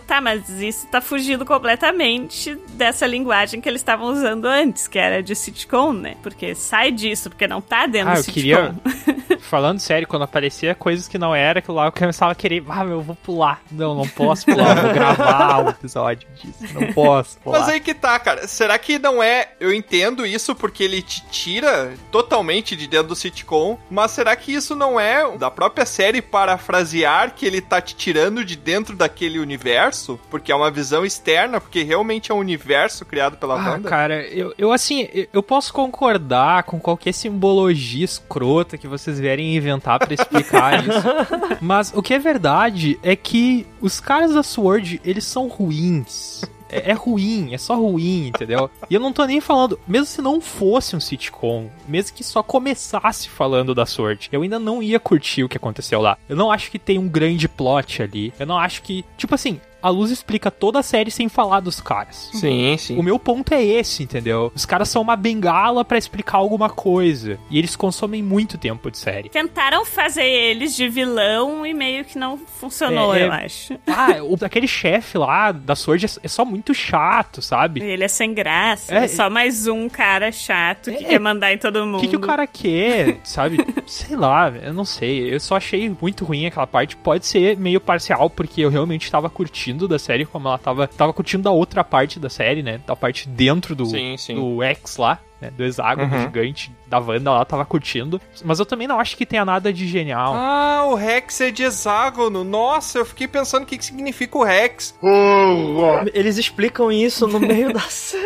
tá, mas isso tá fugindo completamente dessa linguagem que eles estavam usando antes, que era de sitcom, né? Porque sai disso, porque não tá dentro Ah, do eu sitcom. queria falando sério, quando aparecia coisas que não era, que lá eu começava a querer, ah, eu vou pular. Não, não posso pular, eu vou gravar um episódio disso. Não posso pular. Mas aí que tá, cara. Será que não é. Eu entendo isso porque ele te tira totalmente de dentro do sitcom, mas será que isso não é da própria série parafrasear que ele tá te tirando de dentro daquele universo? Porque é uma visão externa, porque realmente é um universo criado pela Ah, banda? cara, eu, eu assim, eu- posso concordar com qualquer simbologia escrota que vocês vierem inventar pra explicar isso. Mas o que é verdade é que os caras da Sword, eles são ruins. É, é ruim, é só ruim, entendeu? E eu não tô nem falando, mesmo se não fosse um sitcom, mesmo que só começasse falando da Sword, eu ainda não ia curtir o que aconteceu lá. Eu não acho que tem um grande plot ali. Eu não acho que, tipo assim, a Luz explica toda a série sem falar dos caras. Sim, sim. O meu ponto é esse, entendeu? Os caras são uma bengala pra explicar alguma coisa. E eles consomem muito tempo de série. Tentaram fazer eles de vilão e meio que não funcionou, É, é- eu acho. Ah, o, aquele chefe lá da Sword é, é só muito chato, sabe? Ele é sem graça. É, É, só mais um cara chato que É, quer mandar em todo O mundo. que, que o cara quer, sabe? Sei lá, eu não sei. Eu só achei muito ruim aquela parte. Pode ser meio parcial, porque eu realmente tava curtindo da série, como ela tava. Tava curtindo da outra parte da série, né? Da parte dentro do, Sim, sim. do X lá, né? Do hexágono Uhum. gigante da Wanda lá, tava curtindo. Mas eu também não acho que tenha nada de genial. Ah, o Rex é de hexágono. Nossa, eu fiquei pensando o que, que significa o Rex. Eles explicam isso no meio da série.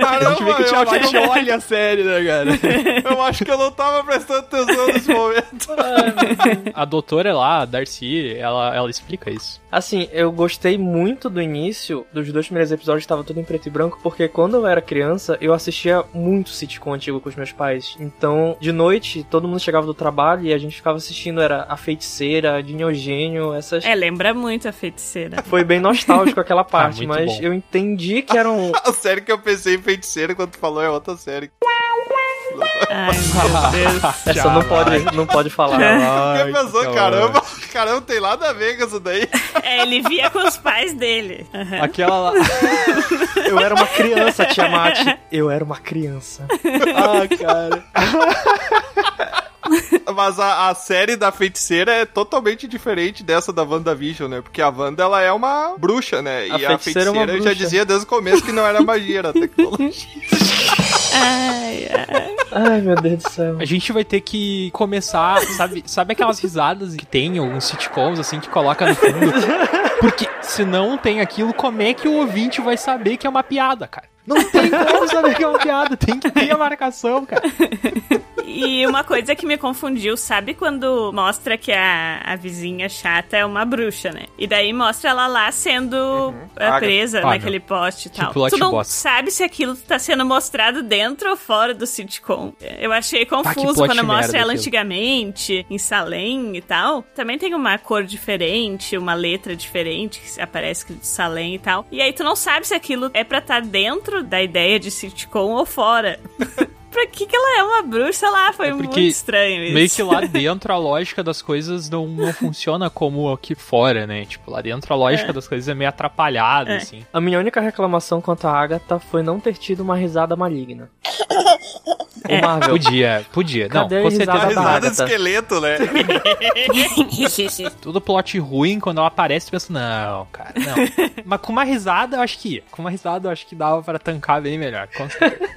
Caramba, a gente vê que o Thiago acho olha a série, né, cara? eu acho que eu não tava prestando atenção nesse momento. a doutora lá, a Darcy, ela, ela explica isso. Assim, eu gostei muito do início, dos dois primeiros episódios tava tudo em preto e branco, porque quando eu era criança, eu assistia muito sitcom antigo com os meus pais. Então, de noite, todo mundo chegava do trabalho e a gente ficava assistindo, era A Feiticeira, a Dinogênio, essas... É, lembra muito a feiticeira. Foi bem nostálgico aquela parte, muito mas bom. eu entendi que era um... A série que eu pensei em feiticeira quando tu falou é outra série. Ai, meu Deus. Essa não pode, não pode falar. Pensou, caramba, caramba, tem nada a ver com isso daí. É, ele via com os pais dele. Aquela lá. Eu era uma criança, Tiamat. Eu era uma criança. ah, cara. Mas a, a série da feiticeira é totalmente diferente dessa da WandaVision, né? Porque a Wanda, ela é uma bruxa, né? A e a feiticeira é uma feiticeira já dizia desde o começo que não era magia, era tecnologia. Ai, ai. Ai, meu Deus do céu. A gente vai ter que começar, sabe, sabe aquelas risadas que tem alguns sitcoms assim que coloca no fundo? Porque se não tem aquilo, como é que o ouvinte vai saber que é uma piada, cara? Não tem como saber que é uma piada, tem que ter a marcação, cara. E uma coisa que me confundiu, sabe quando mostra que a, a vizinha chata é uma bruxa, né? E daí mostra ela lá sendo eh, Paga. presa naquele poste e Tipo tal. tu não Lotboss. sabe se aquilo tá sendo mostrado dentro ou fora do sitcom. Eu achei que confuso plot quando mostra ela aquilo. antigamente, em Salem e tal. Também tem uma cor diferente, uma letra diferente, que aparece escrito Salem e tal. E aí tu não sabe se aquilo é pra estar dentro da ideia de sitcom ou fora. pra que que ela é uma bruxa? Lá, foi É muito estranho isso. Meio que lá dentro a lógica das coisas não, não funciona como aqui fora, né? Tipo, lá dentro a lógica das coisas é meio atrapalhada, É. assim. A minha única reclamação quanto a Agatha foi não ter tido uma risada maligna. É. O Marvel. Podia, podia. Cadê não, com risada certeza. da risada de esqueleto, né? Todo plot ruim, quando ela aparece, tu pensa, não, cara, não. Mas com uma risada, eu acho que ia. Com uma risada, eu acho que dava pra tancar bem melhor.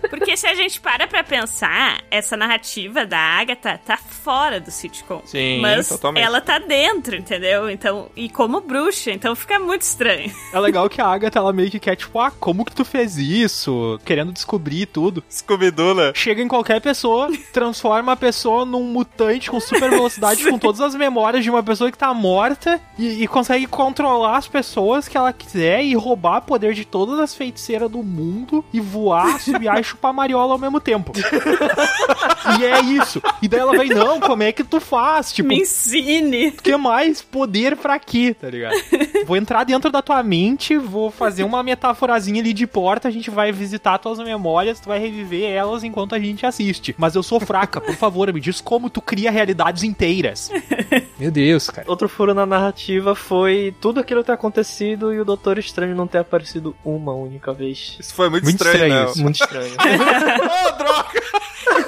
Porque se a gente para pra pensar, essa narrativa da Agatha tá fora do sitcom. Sim, Mas totalmente. ela tá dentro, entendeu? Então, e como bruxa, então fica muito estranho. É legal que a Agatha, ela meio que quer, tipo, ah, como que tu fez isso? Querendo descobrir tudo. Scooby-Doo? Chega em qualquer pessoa, transforma a pessoa num mutante com super velocidade, com todas as memórias de uma pessoa que tá morta, e, e consegue controlar as pessoas que ela quiser e roubar poder de todas as feiticeiras do mundo e voar, subiar e chupar mariola ao mesmo tempo. e é isso. E daí ela vai, não, como é que tu faz? Tipo, Me ensine. tu quer mais poder pra quê, tá ligado? Vou entrar dentro da tua mente, vou fazer uma metáforazinha ali de porta, a gente vai visitar tuas memórias, tu vai reviver elas enquanto a gente assiste. Mas eu sou fraca, por favor, me diz como tu cria realidades inteiras. Meu Deus, cara. Outro furo na narrativa foi tudo aquilo ter acontecido e o Doutor Estranho não ter aparecido uma única vez. Isso foi muito, Muito estranho, estranho né? isso. Muito estranho. Ô, droga!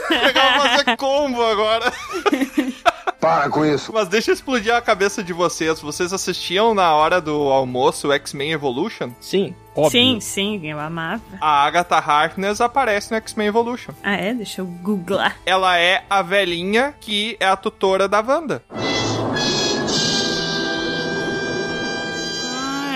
pegar e fazer combo agora. Para com isso. Mas deixa eu explodir a cabeça de vocês. Vocês assistiam na hora do almoço o X-Men Evolution? Sim. Óbvio. Sim, sim, eu amava. A Agatha Harkness aparece no X-Men Evolution. Ah, é? Deixa eu googlar. Ela é a velhinha que é a tutora da Wanda.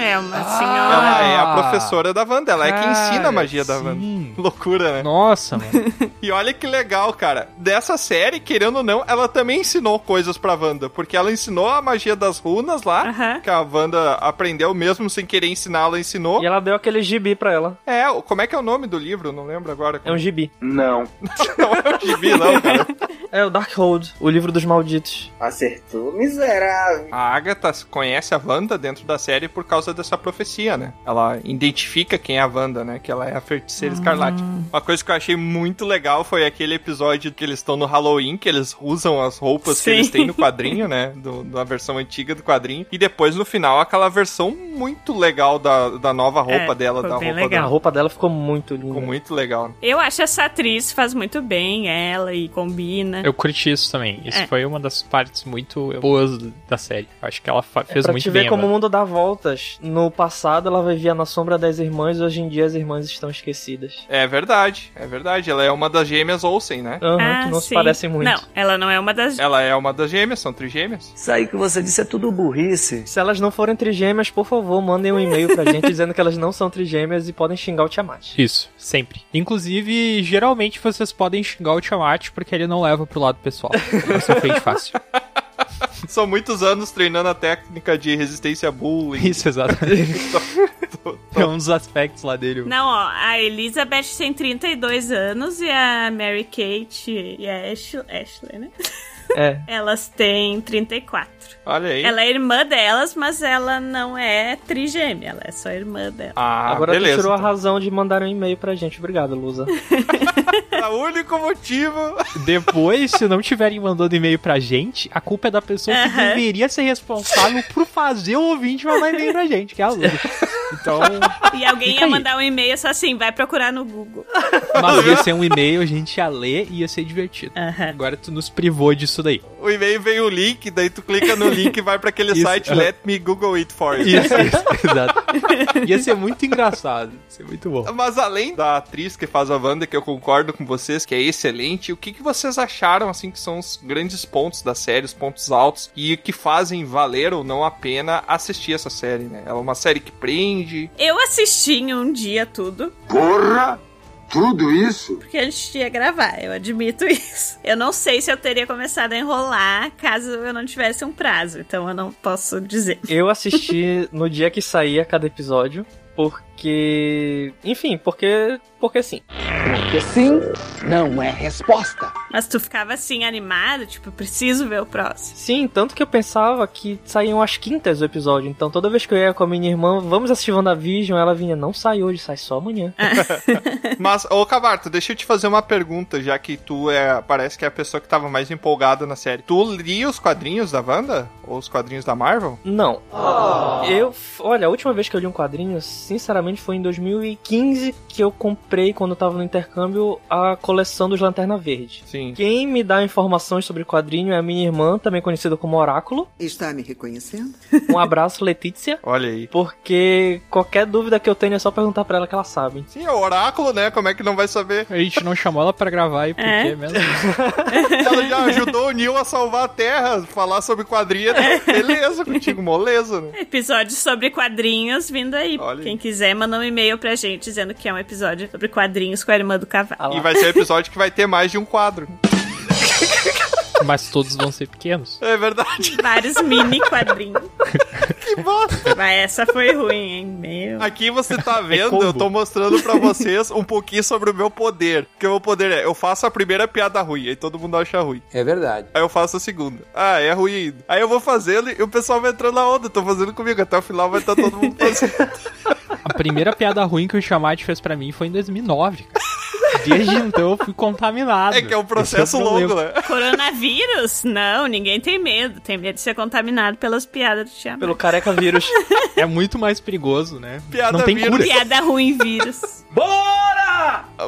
É uma senhora. Ela é a professora da Wanda. Ela é quem ensina a Cara, magia da sim. Wanda. Loucura, né? Nossa, mano. E olha que legal, cara. Dessa série, querendo ou não, ela também ensinou coisas pra Wanda. Porque ela ensinou a magia das runas lá. Aham. Que a Wanda aprendeu mesmo sem querer ensinar, ela ensinou. E ela deu aquele gibi pra ela. É, como é que é o nome do livro? Não lembro agora. É um gibi. Não. Não é o gibi, não, cara. É o Darkhold, o livro dos malditos. Acertou, miserável. A Agatha conhece a Wanda dentro da série por causa dessa profecia, né? Ela identifica quem é a Wanda, né? Que ela é a feiticeira escarlate. Uma coisa que eu achei muito legal foi aquele episódio que eles estão no Halloween, que eles usam as roupas que Sim. eles têm no quadrinho, né? Do, da versão antiga do quadrinho. E depois, no final, aquela versão muito legal da, da nova roupa É, dela, da roupa A legal. dela. roupa dela ficou muito linda. Ficou muito legal. Eu acho essa atriz faz muito bem ela e combina. Eu curti isso também. Isso É. foi uma das partes muito boas da série. Eu acho que ela É fez pra muito te bem. ver como o mundo dá voltas. No passado ela vivia na sombra das irmãs, hoje em dia as irmãs estão esquecidas. É verdade, é verdade. Ela é uma das gêmeas Olsen, né? Aham, Ah, que não se parecem muito. Não, ela não é uma das. Ela é uma das gêmeas, são trigêmeas. Isso aí que você disse é tudo burrice. Se elas não forem trigêmeas, por favor, mandem um e-mail pra gente dizendo que elas não são trigêmeas e podem xingar o Tiamat. Isso, sempre. Inclusive, geralmente vocês podem xingar o Tiamat porque ele não leva pro lado pessoal. Isso é fácil. São muitos anos treinando a técnica de resistência a bullying. Isso, exatamente. É um dos aspectos lá dele. Não, ó, a Elizabeth tem 32 anos e a Mary Kate e a Ashley, Ashley né? É. Elas têm 34. Olha aí. Ela é irmã delas, mas ela não é trigêmea, ela é só irmã dela. Ah, Agora beleza. tu tirou a então. razão de mandar um e-mail pra gente. Obrigado, Lusa. É o único motivo. Depois, se não tiverem mandando e-mail pra gente, a culpa é da pessoa que deveria ser responsável por fazer o ouvinte mandar e-mail pra gente, que é a Lula. Então, E alguém ia aí. mandar um e-mail só assim, vai procurar no Google. mas ia ser um e-mail, a gente ia ler e ia ser divertido. Agora tu nos privou disso daí. O e-mail vem o link, daí tu clica no link e vai pra aquele Isso. site Let Me Google It For You. Isso, isso, exato. Ia ser muito engraçado, ia ser muito bom. Mas além da atriz que faz a Wanda, que eu concordo com vocês, que é excelente, o que, que vocês acharam, assim, que são os grandes pontos da série, os pontos altos, e que fazem valer ou não a pena assistir essa série, né? Ela é uma série que prende. Eu assisti em um dia tudo, Porra! Tudo isso? porque a gente ia gravar, eu admito isso. Eu não sei se eu teria começado a enrolar caso eu não tivesse um prazo, então eu não posso dizer. Eu assisti no dia que saía cada episódio, porque. Enfim, porque. Porque sim. Porque sim não é resposta. Mas tu ficava assim animado, tipo, preciso ver o próximo. Sim, tanto que eu pensava que saíam as quintas o episódio. Então toda vez que eu ia com a minha irmã, vamos assistir WandaVision, ela vinha, não sai hoje, sai só amanhã. Mas, ô Cavarto, deixa eu te fazer uma pergunta, já que tu é, parece que é a pessoa que tava mais empolgada na série. Tu lia os quadrinhos da Wanda? Ou os quadrinhos da Marvel? Não. Eu, olha, a última vez que eu li um quadrinho, sinceramente, foi em 2015 que eu comprei, quando eu tava no intercâmbio, a coleção dos Lanterna Verde. Sim. Quem me dá informações sobre quadrinho é a minha irmã, também conhecida como Oráculo. Está me reconhecendo? Um abraço, Letícia. Olha aí. Porque qualquer dúvida que eu tenho é só perguntar pra ela que ela sabe. Sim, é o oráculo, né? Como é que não vai saber? A gente não chamou ela pra gravar e por É. quê mesmo? Ela já ajudou o Neil a salvar a Terra, falar sobre quadrinhos. Beleza, contigo, moleza, né? Episódio sobre quadrinhos vindo aí. Olha aí. Quem quiser, manda um e-mail pra gente dizendo que é um episódio sobre quadrinhos com a irmã do cavalo. E vai ser um episódio que vai ter mais de um quadro. Mas todos vão ser pequenos. É verdade. Vários mini quadrinhos. Que bosta. Mas essa foi ruim, hein? Meu. Aqui você tá vendo, combo. eu tô mostrando pra vocês um pouquinho sobre o meu poder. Porque o meu poder é, eu faço a primeira piada ruim, aí todo mundo acha ruim. É verdade. Aí eu faço a segunda. Ah, é ruim ainda. Aí eu vou fazendo e o pessoal vai entrando na onda. Tô fazendo comigo. Até o final vai estar todo mundo fazendo. A primeira piada ruim que o Chamate fez pra mim foi em 2009. cara. Desde então eu fui contaminado. É que é um processo é longo, né? Coronavírus? Não, ninguém tem medo. Tem medo de ser contaminado pelas piadas do Tiamat. Pelo careca vírus. É muito mais perigoso, né? Piada não tem vírus. cura. Piada ruim vírus.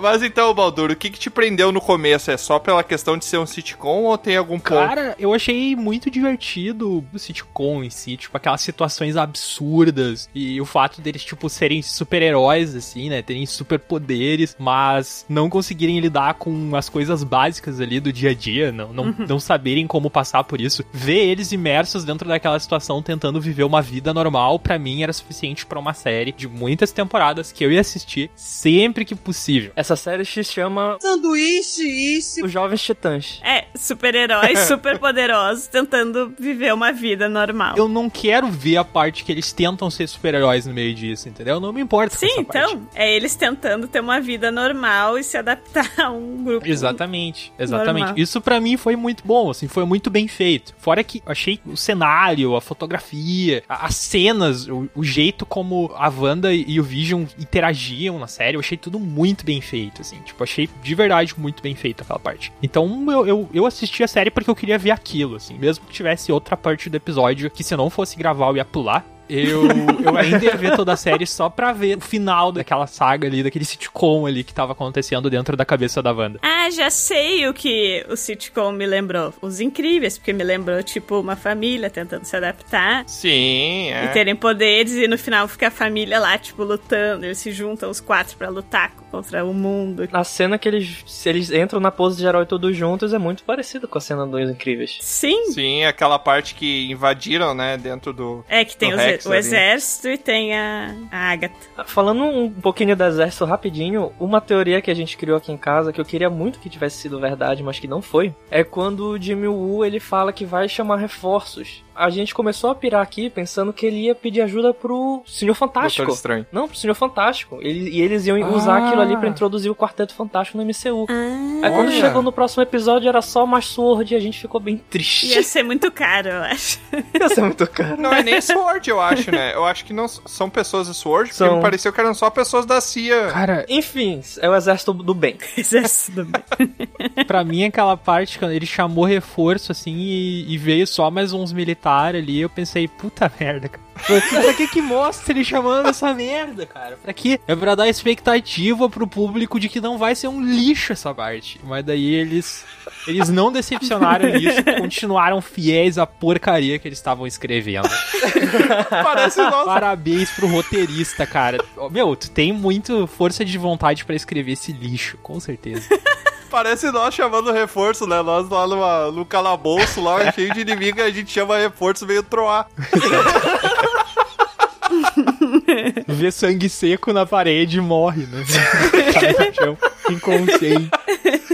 Mas então, Baldur, o que, que te prendeu no começo? É só pela questão de ser um sitcom ou tem algum ponto? Cara, eu achei muito divertido o sitcom em si, tipo, aquelas situações absurdas e o fato deles, tipo, serem super-heróis, assim, né? Terem superpoderes, mas não conseguirem lidar com as coisas básicas ali do dia a dia, não, não, não saberem como passar por isso. Ver eles imersos dentro daquela situação tentando viver uma vida normal, pra mim era suficiente pra uma série de muitas temporadas que eu ia assistir sempre que possível. Essa série se chama Sanduíche, isso. Os Jovens Titãs. É, super-heróis super poderosos tentando viver uma vida normal. Eu não quero ver a parte que eles tentam ser super-heróis no meio disso, entendeu? Não me importa com Sim, essa parte. então, é eles tentando ter uma vida normal e se adaptar a um grupo. Exatamente, exatamente. Normal. Isso pra mim foi muito bom, assim, foi muito bem feito. Fora que eu achei o cenário, a fotografia, a- as cenas, o, o jeito como a Wanda e o Vision interagiam na série, eu achei tudo muito bem feito, assim. Tipo, achei de verdade muito bem feito aquela parte. Então eu, eu, eu assisti a série porque eu queria ver aquilo, assim. Mesmo que tivesse outra parte do episódio que se não fosse gravar eu ia pular. Eu, eu ainda ia ver toda a série só pra ver o final daquela saga ali, daquele sitcom ali que tava acontecendo dentro da cabeça da Wanda. Ah, já sei o que o sitcom me lembrou. Os Incríveis, porque me lembrou, tipo, uma família tentando se adaptar. Sim, é. E terem poderes, e no final fica a família lá, tipo, lutando. Eles se juntam os quatro pra lutar contra o mundo. A cena que eles, se eles entram na pose de herói todos juntos é muito parecido com a cena dos Incríveis. Sim, Sim, aquela parte que invadiram, né, dentro do... é que tem os- Rex o ali. exército e tem a, a Agatha. Falando um pouquinho do exército rapidinho, uma teoria que a gente criou aqui em casa, que eu queria muito que tivesse sido verdade, mas que não foi, é quando o Jimmy Woo ele fala que vai chamar reforços. A gente começou a pirar aqui pensando que ele ia pedir ajuda pro Senhor Fantástico. Doutor Estranho. Não, pro Senhor Fantástico. Ele- e eles iam usar Ah. aquilo ali pra introduzir o Quarteto Fantástico no MCU. Aí quando Olha. chegou no próximo episódio era só mais Sword e a gente ficou bem triste. Ia ser muito caro, eu acho. Ia ser muito caro. Não é nem Sword, eu acho, né? Eu acho que não são pessoas de Sword, porque São. me pareceu que eram só pessoas da CIA. Cara, Enfim, é o exército do bem. Exército do bem. pra mim aquela parte quando ele chamou reforço assim e, e veio só mais uns militares ali, eu pensei, puta merda, cara. Pra que que mostra ele chamando essa merda, cara? Pra quê? É pra dar expectativa pro público de que não vai ser um lixo essa parte. Mas daí eles eles não decepcionaram nisso, continuaram fiéis à porcaria que eles estavam escrevendo. Parece nossa. Parabéns pro roteirista, cara. Meu, tu tem muito força de vontade pra escrever esse lixo, com certeza. Parece nós chamando reforço, né? Nós lá numa, no calabouço, lá cheio de inimigo, a gente chama reforço meio troar. Vê sangue seco na parede e morre, né? Cai no chão, inconsciente.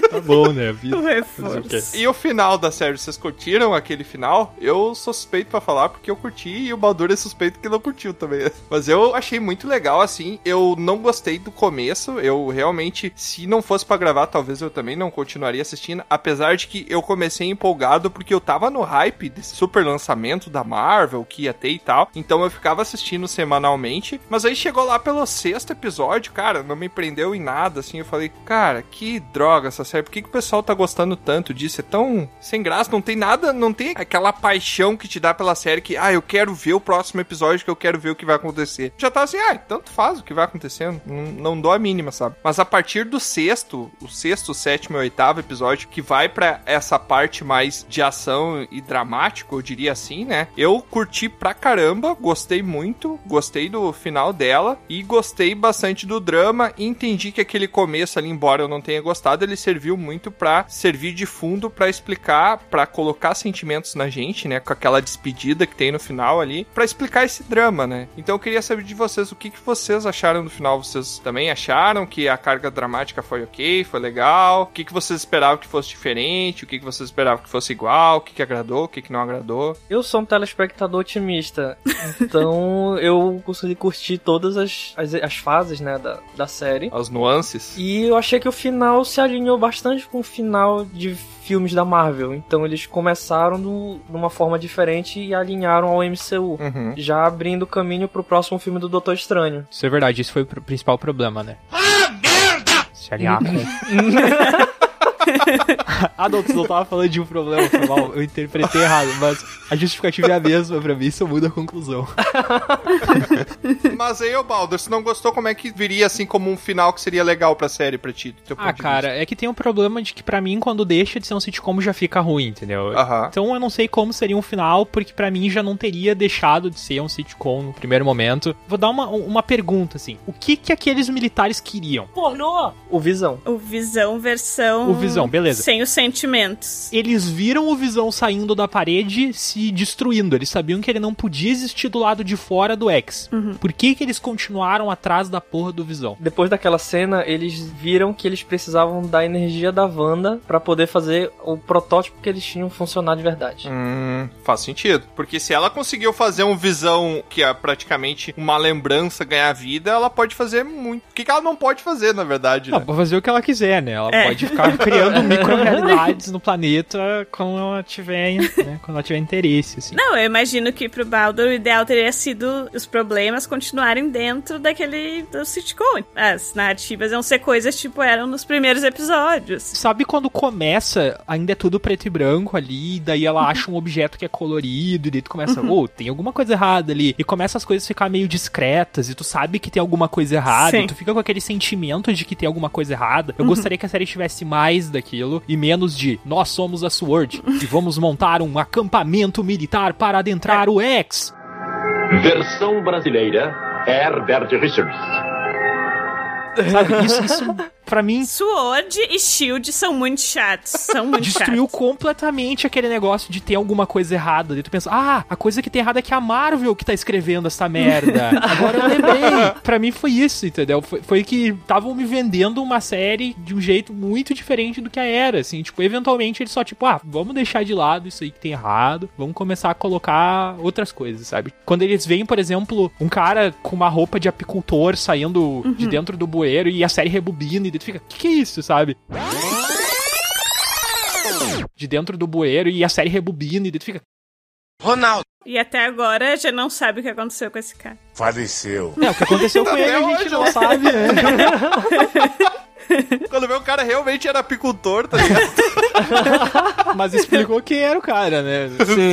Tá bom, né? A vida. Reforço. E o final da série, vocês curtiram aquele final? Eu sou suspeito pra falar porque eu curti e o Baldur é suspeito que não curtiu também. Mas eu achei muito legal, assim. Eu não gostei do começo. Eu realmente, se não fosse pra gravar, talvez eu também não continuaria assistindo. Apesar de que eu comecei empolgado porque eu tava no hype desse super lançamento da Marvel que ia ter e tal. Então eu ficava assistindo semanalmente. Mas aí chegou lá pelo sexto episódio, cara, não me prendeu em nada, assim. Eu falei, cara, que droga essa série. Por que, que o pessoal tá gostando tanto disso? É tão sem graça, não tem nada, não tem aquela paixão que te dá pela série que, ah, eu quero ver o próximo episódio, que eu quero ver o que vai acontecer. Já tá assim, ah, tanto faz o que vai acontecendo. Não, não dou a mínima, sabe? Mas a partir do sexto, o sexto, sétimo e oitavo episódio, que vai pra essa parte mais de ação e dramático, eu diria assim, né? Eu curti pra caramba, gostei muito, gostei do final dela e gostei bastante do drama entendi que aquele começo ali, embora eu não tenha gostado, ele serviu muito pra servir de fundo pra explicar, pra colocar sentimentos na gente, né, com aquela despedida que tem no final ali, pra explicar esse drama, né? Então eu queria saber de vocês o que, que vocês acharam do final. Vocês também acharam que a carga dramática foi ok, foi legal? O que, que vocês esperavam que fosse diferente? O que, que vocês esperavam que fosse igual? O que, que agradou? O que, que não agradou? Eu sou um telespectador otimista, então eu consegui curtir todas as, as, as fases, né, da, da série. As nuances? E eu achei que o final se alinhou bastante com o final de filmes da Marvel. Então eles começaram do, de uma forma diferente e alinharam ao MCU. Uhum. Já abrindo o caminho pro próximo filme do Doutor Estranho. Isso é verdade, esse foi o pr- principal problema, né? Se alinhar com. ah, não, tu não tava falando de um problema, foi mal. Eu interpretei errado, mas a justificativa é a mesma pra mim, isso muda a conclusão. Mas aí, ô Baldur, se não gostou, como é que viria assim como um final que seria legal pra série pra ti? do teu Ah, ponto de cara, é que tem um problema de que pra mim, quando deixa de ser um sitcom, já fica ruim, entendeu? Aham. Então eu não sei como seria um final, porque pra mim já não teria deixado de ser um sitcom no primeiro momento. Vou dar uma, uma pergunta, assim. O que que aqueles militares queriam? Pornô! O Visão. O Visão versão... O Visão, beleza. Sem os sentimentos. Eles viram o Visão saindo da parede se destruindo. Eles sabiam que ele não podia existir do lado de fora do X. Por que que eles continuaram atrás da porra do Visão? Depois daquela cena, eles viram que eles precisavam da energia da Wanda pra poder fazer o protótipo que eles tinham funcionar de verdade. Hum, faz sentido. Porque se ela conseguiu fazer um visão que é praticamente uma lembrança ganhar vida, ela pode fazer muito. O que, que ela não pode fazer, na verdade, Ela né? pode fazer o que ela quiser, né? Ela É. pode ficar criando micro-realidades no planeta quando ela tiver, né? quando ela tiver interesse, assim. Não, eu imagino que pro Baldur o ideal teria sido os problemas continuarem dentro daquele do sitcom. As narrativas iam ser coisas tipo eram nos primeiros episódios. Sabe quando começa, ainda é tudo preto e branco ali, daí ela acha um objeto que é colorido, e daí tu começa, ô, tem alguma coisa errada ali. E começa as coisas a ficar meio discretas, e tu sabe que tem alguma coisa errada, tu fica com aquele sentimento de que tem alguma coisa errada. Eu gostaria que a série tivesse mais daquilo, e menos de, nós somos a SWORD, e vamos montar um acampamento militar para adentrar o X. Versão brasileira, Herbert Richards. Sabe, isso, isso pra mim Sword e Shield são muito chatos. São muito destruiu chatos. completamente aquele negócio de ter alguma coisa errada. Daí tu pensa, ah, a coisa que tem errada é que a Marvel que tá escrevendo essa merda. Agora eu lembrei. pra mim foi isso, entendeu? Foi, foi que estavam me vendendo uma série de um jeito muito diferente do que era, assim. Tipo, eventualmente eles só, tipo, ah, vamos deixar de lado isso aí que tem errado, vamos começar a colocar outras coisas, sabe? Quando eles veem, por exemplo, um cara com uma roupa de apicultor saindo de dentro do bueiro e a série rebobina e daí tu fica, que que é isso, sabe? de dentro do bueiro e a série rebobina e tu fica. Ronaldo. E até agora já não sabe o que aconteceu com esse cara. Faleceu. É, o que aconteceu com Até ele a gente não sabe, né? Quando vê o cara realmente era apicultor, tá ligado? Mas explicou quem era o cara, né?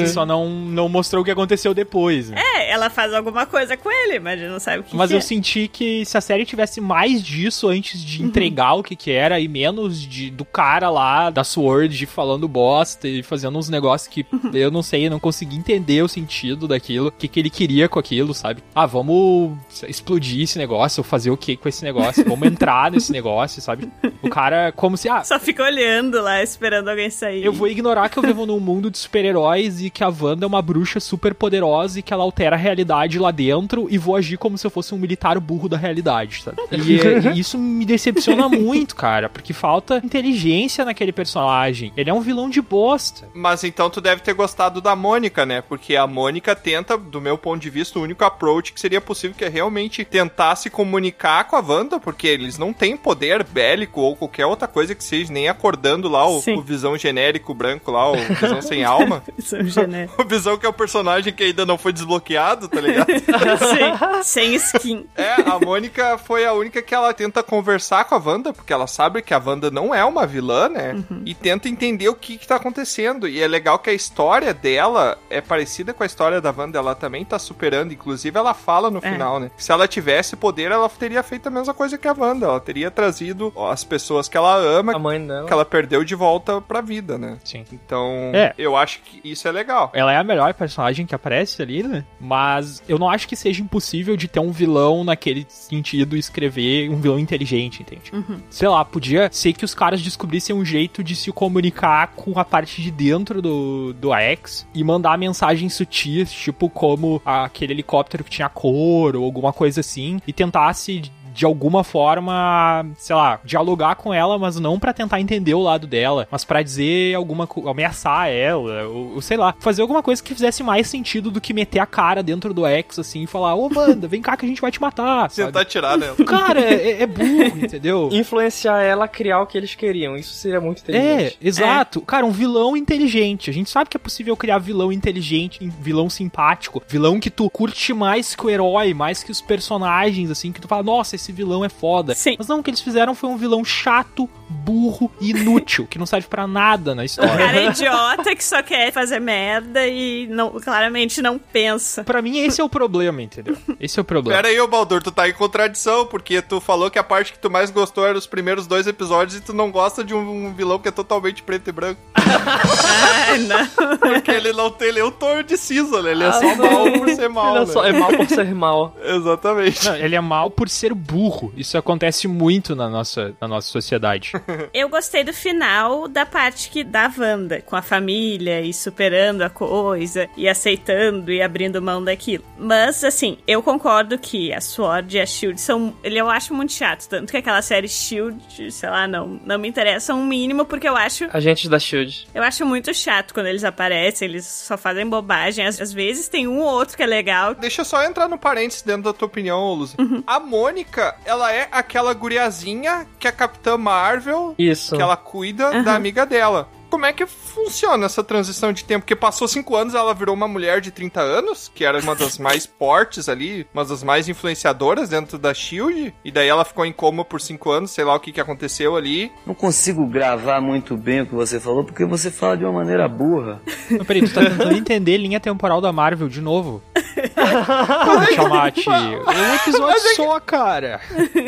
Só não, não mostrou o que aconteceu depois. Né? É, ela faz alguma coisa com ele, mas não sabe o que, Mas que eu é. senti que se a série tivesse mais disso antes de entregar o que que era e menos de, do cara lá da Sword falando bosta e fazendo uns negócios que eu não sei, eu não consegui entender o sentido daquilo, o que que ele queria com aquilo, sabe? Ah, vamos explodir esse negócio, ou fazer o que com esse negócio, vamos entrar nesse negócio, sabe? O cara, como se, ah, Só fica olhando lá, esperando alguém sair. eu vou ignorar que eu vivo num mundo de super-heróis e que a Wanda é uma bruxa super poderosa e que ela altera a realidade lá dentro e vou agir como se eu fosse um militar burro da realidade, sabe? E, é- e isso me decepciona muito, cara, porque falta inteligência naquele personagem. Ele é um vilão de bosta. Mas então tu deve ter gostado da Mônica, né? Porque a Mônica tenta, do meu ponto de vista, o único approach que seria possível que é realmente tentar se comunicar com a Wanda, porque eles não têm poder bélico ou qualquer outra coisa que seja, nem acordando lá o, o visão genérico branco lá, o visão sem alma. São genéricos. O visão que é o personagem que ainda não foi desbloqueado, tá ligado? Sim, sem skin. É, a Mônica foi a única que ela tenta conversar com a Wanda, porque ela sabe que a Wanda não é uma vilã, né? E tenta entender o que que tá acontecendo. E é legal que a história dela é parecida com a história da Wanda, ela também tá superando. Inclusive, ela fala no É. final, né? Se ela tivesse poder, ela teria feito a mesma coisa que a Wanda. Ela teria trazido as pessoas que ela ama, A mãe dela. que ela perdeu de volta pra vida, né? Sim. Então, É. eu acho que isso é legal. Ela é a melhor personagem que aparece ali, né? Mas eu não acho que seja impossível de ter um vilão naquele sentido, escrever um vilão inteligente, entende? Sei lá, podia ser que os caras descobrissem um jeito de se comunicar com a parte de dentro do, do X e mandar mensagens sutis, tipo como aquele helicóptero que tinha cor ou alguma coisa assim, e tentasse de alguma forma, sei lá, dialogar com ela, mas não pra tentar entender o lado dela, mas pra dizer alguma coisa, ameaçar ela, ou, ou sei lá, fazer alguma coisa que fizesse mais sentido do que meter a cara dentro do X assim e falar: "Ô, Wanda, vem cá que a gente vai te matar". sabe? Tentar tirar dela. Cara, é, é burro, entendeu? Influenciar ela a criar o que eles queriam. Isso seria muito É, inteligente. exato. Cara, um vilão inteligente. A gente sabe que é possível criar vilão inteligente, vilão simpático, vilão que tu curte mais que o herói, mais que os personagens, assim, que tu fala, nossa, esse vilão é foda. Sim. Mas não, o que eles fizeram foi um vilão chato, burro e inútil, que não serve pra nada na O história. cara é idiota que só quer fazer merda e não, claramente não pensa. Pra mim, esse é o problema, entendeu? Esse é o problema. Pera aí, ô Baldur, tu tá em contradição, porque tu falou que a parte que tu mais gostou era os primeiros dois episódios e tu não gosta de um vilão que é totalmente preto e branco. Ai, não. Porque ele não tem nenhum tom de cinza, né? Ele é só mal por ser mal, Ele é, né? só- é mal por ser mal. Exatamente. Não, ele é mal por ser burro. Isso acontece muito na nossa, na nossa sociedade. Eu gostei do final da parte que da Wanda, com a família e superando a coisa e aceitando e abrindo mão daquilo. Mas, assim, eu concordo que a Sword e a Shield são. Ele eu acho muito chato. Tanto que aquela série Shield, sei lá, não, não me interessa um mínimo, porque eu acho. Agentes da SHIELD. Eu acho muito chato quando eles aparecem, eles só fazem bobagem. Às, às vezes tem um ou outro que é legal. Deixa eu só entrar no parênteses dentro da tua opinião, Luz. A Mônica, ela é aquela guriazinha que a Capitã Marvel, Isso. que ela cuida da amiga dela. Como é que funciona essa transição de tempo? Porque passou cinco anos, ela virou uma mulher de 30 anos, que era uma das mais fortes ali, uma das mais influenciadoras dentro da SHIELD, e daí ela ficou em coma por cinco anos, sei lá o que, que aconteceu ali. Não consigo gravar muito bem o que você falou, porque você fala de uma maneira burra. Não, peraí, tu tá tentando entender linha temporal da Marvel de novo. Chamate. Um episódio só, cara.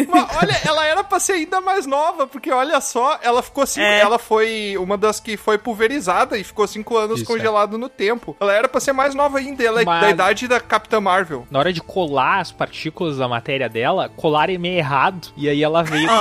Mas, olha, ela era pra ser ainda mais nova, porque olha só, ela ficou cinco, É. ela foi uma das que foi pulverizada e ficou cinco anos Isso, congelada no tempo. Ela era pra ser mais nova ainda, ela é Mas- da idade da Capitã Marvel. Na hora de colar as partículas da matéria dela, colar é meio errado. E aí ela veio com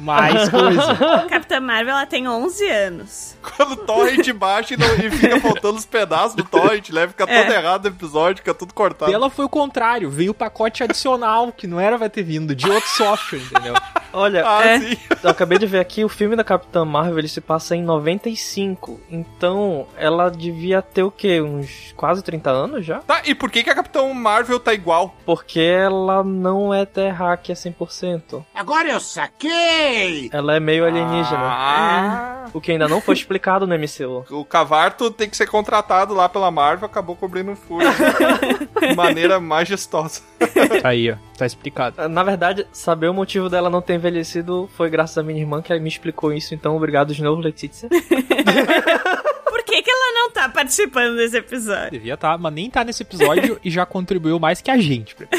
mais coisa. A Capitã Marvel, ela tem 11 anos. Quando o torrent baixa e, não, e fica faltando os pedaços do torrent, né? Fica todo É. errado o episódio, fica tudo cortado. Dela foi o contrário, veio o pacote adicional, que não era vai ter vindo, de outro software, entendeu? Olha, Ah, É. sim. eu acabei de ver aqui, o filme da Capitã Marvel, ele se passa em 95. Então, ela devia ter o quê? Uns quase 30 anos já? Tá, e por que, que a Capitã Marvel tá igual? Porque ela não é terráquea 100%. Agora eu saquei! Ela é meio alienígena. Ah. O que ainda não foi explicado no MCU. O Cavarto tem que ser contratado lá pela Marvel, acabou cobrindo um furo. de maneira majestosa. Aí, ó, tá explicado. Na verdade, saber o motivo dela não ter envelhecido foi graças à minha irmã que me explicou isso. Então, obrigado de novo, Letícia. Por que, que ela não tá participando desse episódio? Devia tá, mas nem tá nesse episódio e já contribuiu mais que a gente.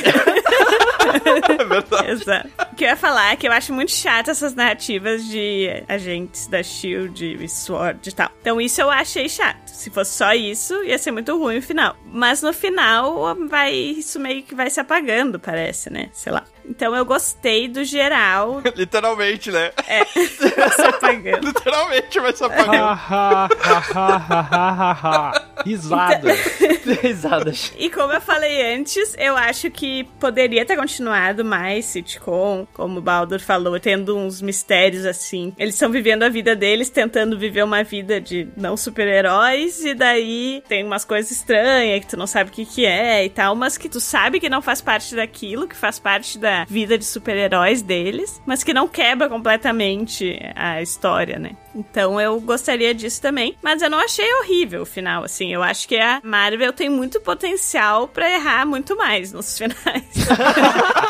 É verdade. Exato. O que eu ia falar é que eu acho muito chato essas narrativas de agentes da SHIELD e SWORD e tal. Então isso eu achei chato. Se fosse só isso, ia ser muito ruim o final. Mas no final, vai isso meio que vai se apagando, parece, né? Sei lá. Então eu gostei do geral. Literalmente, né? É, se apagando. Literalmente vai se apagando. ha, ha, ha, ha, ha, ha. Risada. Risadas. E como eu falei antes, eu acho que poderia ter continuado mais sitcom, como o Baldur falou, tendo uns mistérios assim. Eles estão vivendo a vida deles, tentando viver uma vida de não super-heróis, e daí tem umas coisas estranhas que tu não sabe o que, que é e tal, mas que tu sabe que não faz parte daquilo, que faz parte da vida de super-heróis deles, mas que não quebra completamente a história, né? Então eu gostaria disso também, mas eu não achei horrível o final, assim. Eu acho que a Marvel tem muito potencial pra errar muito mais nos finais.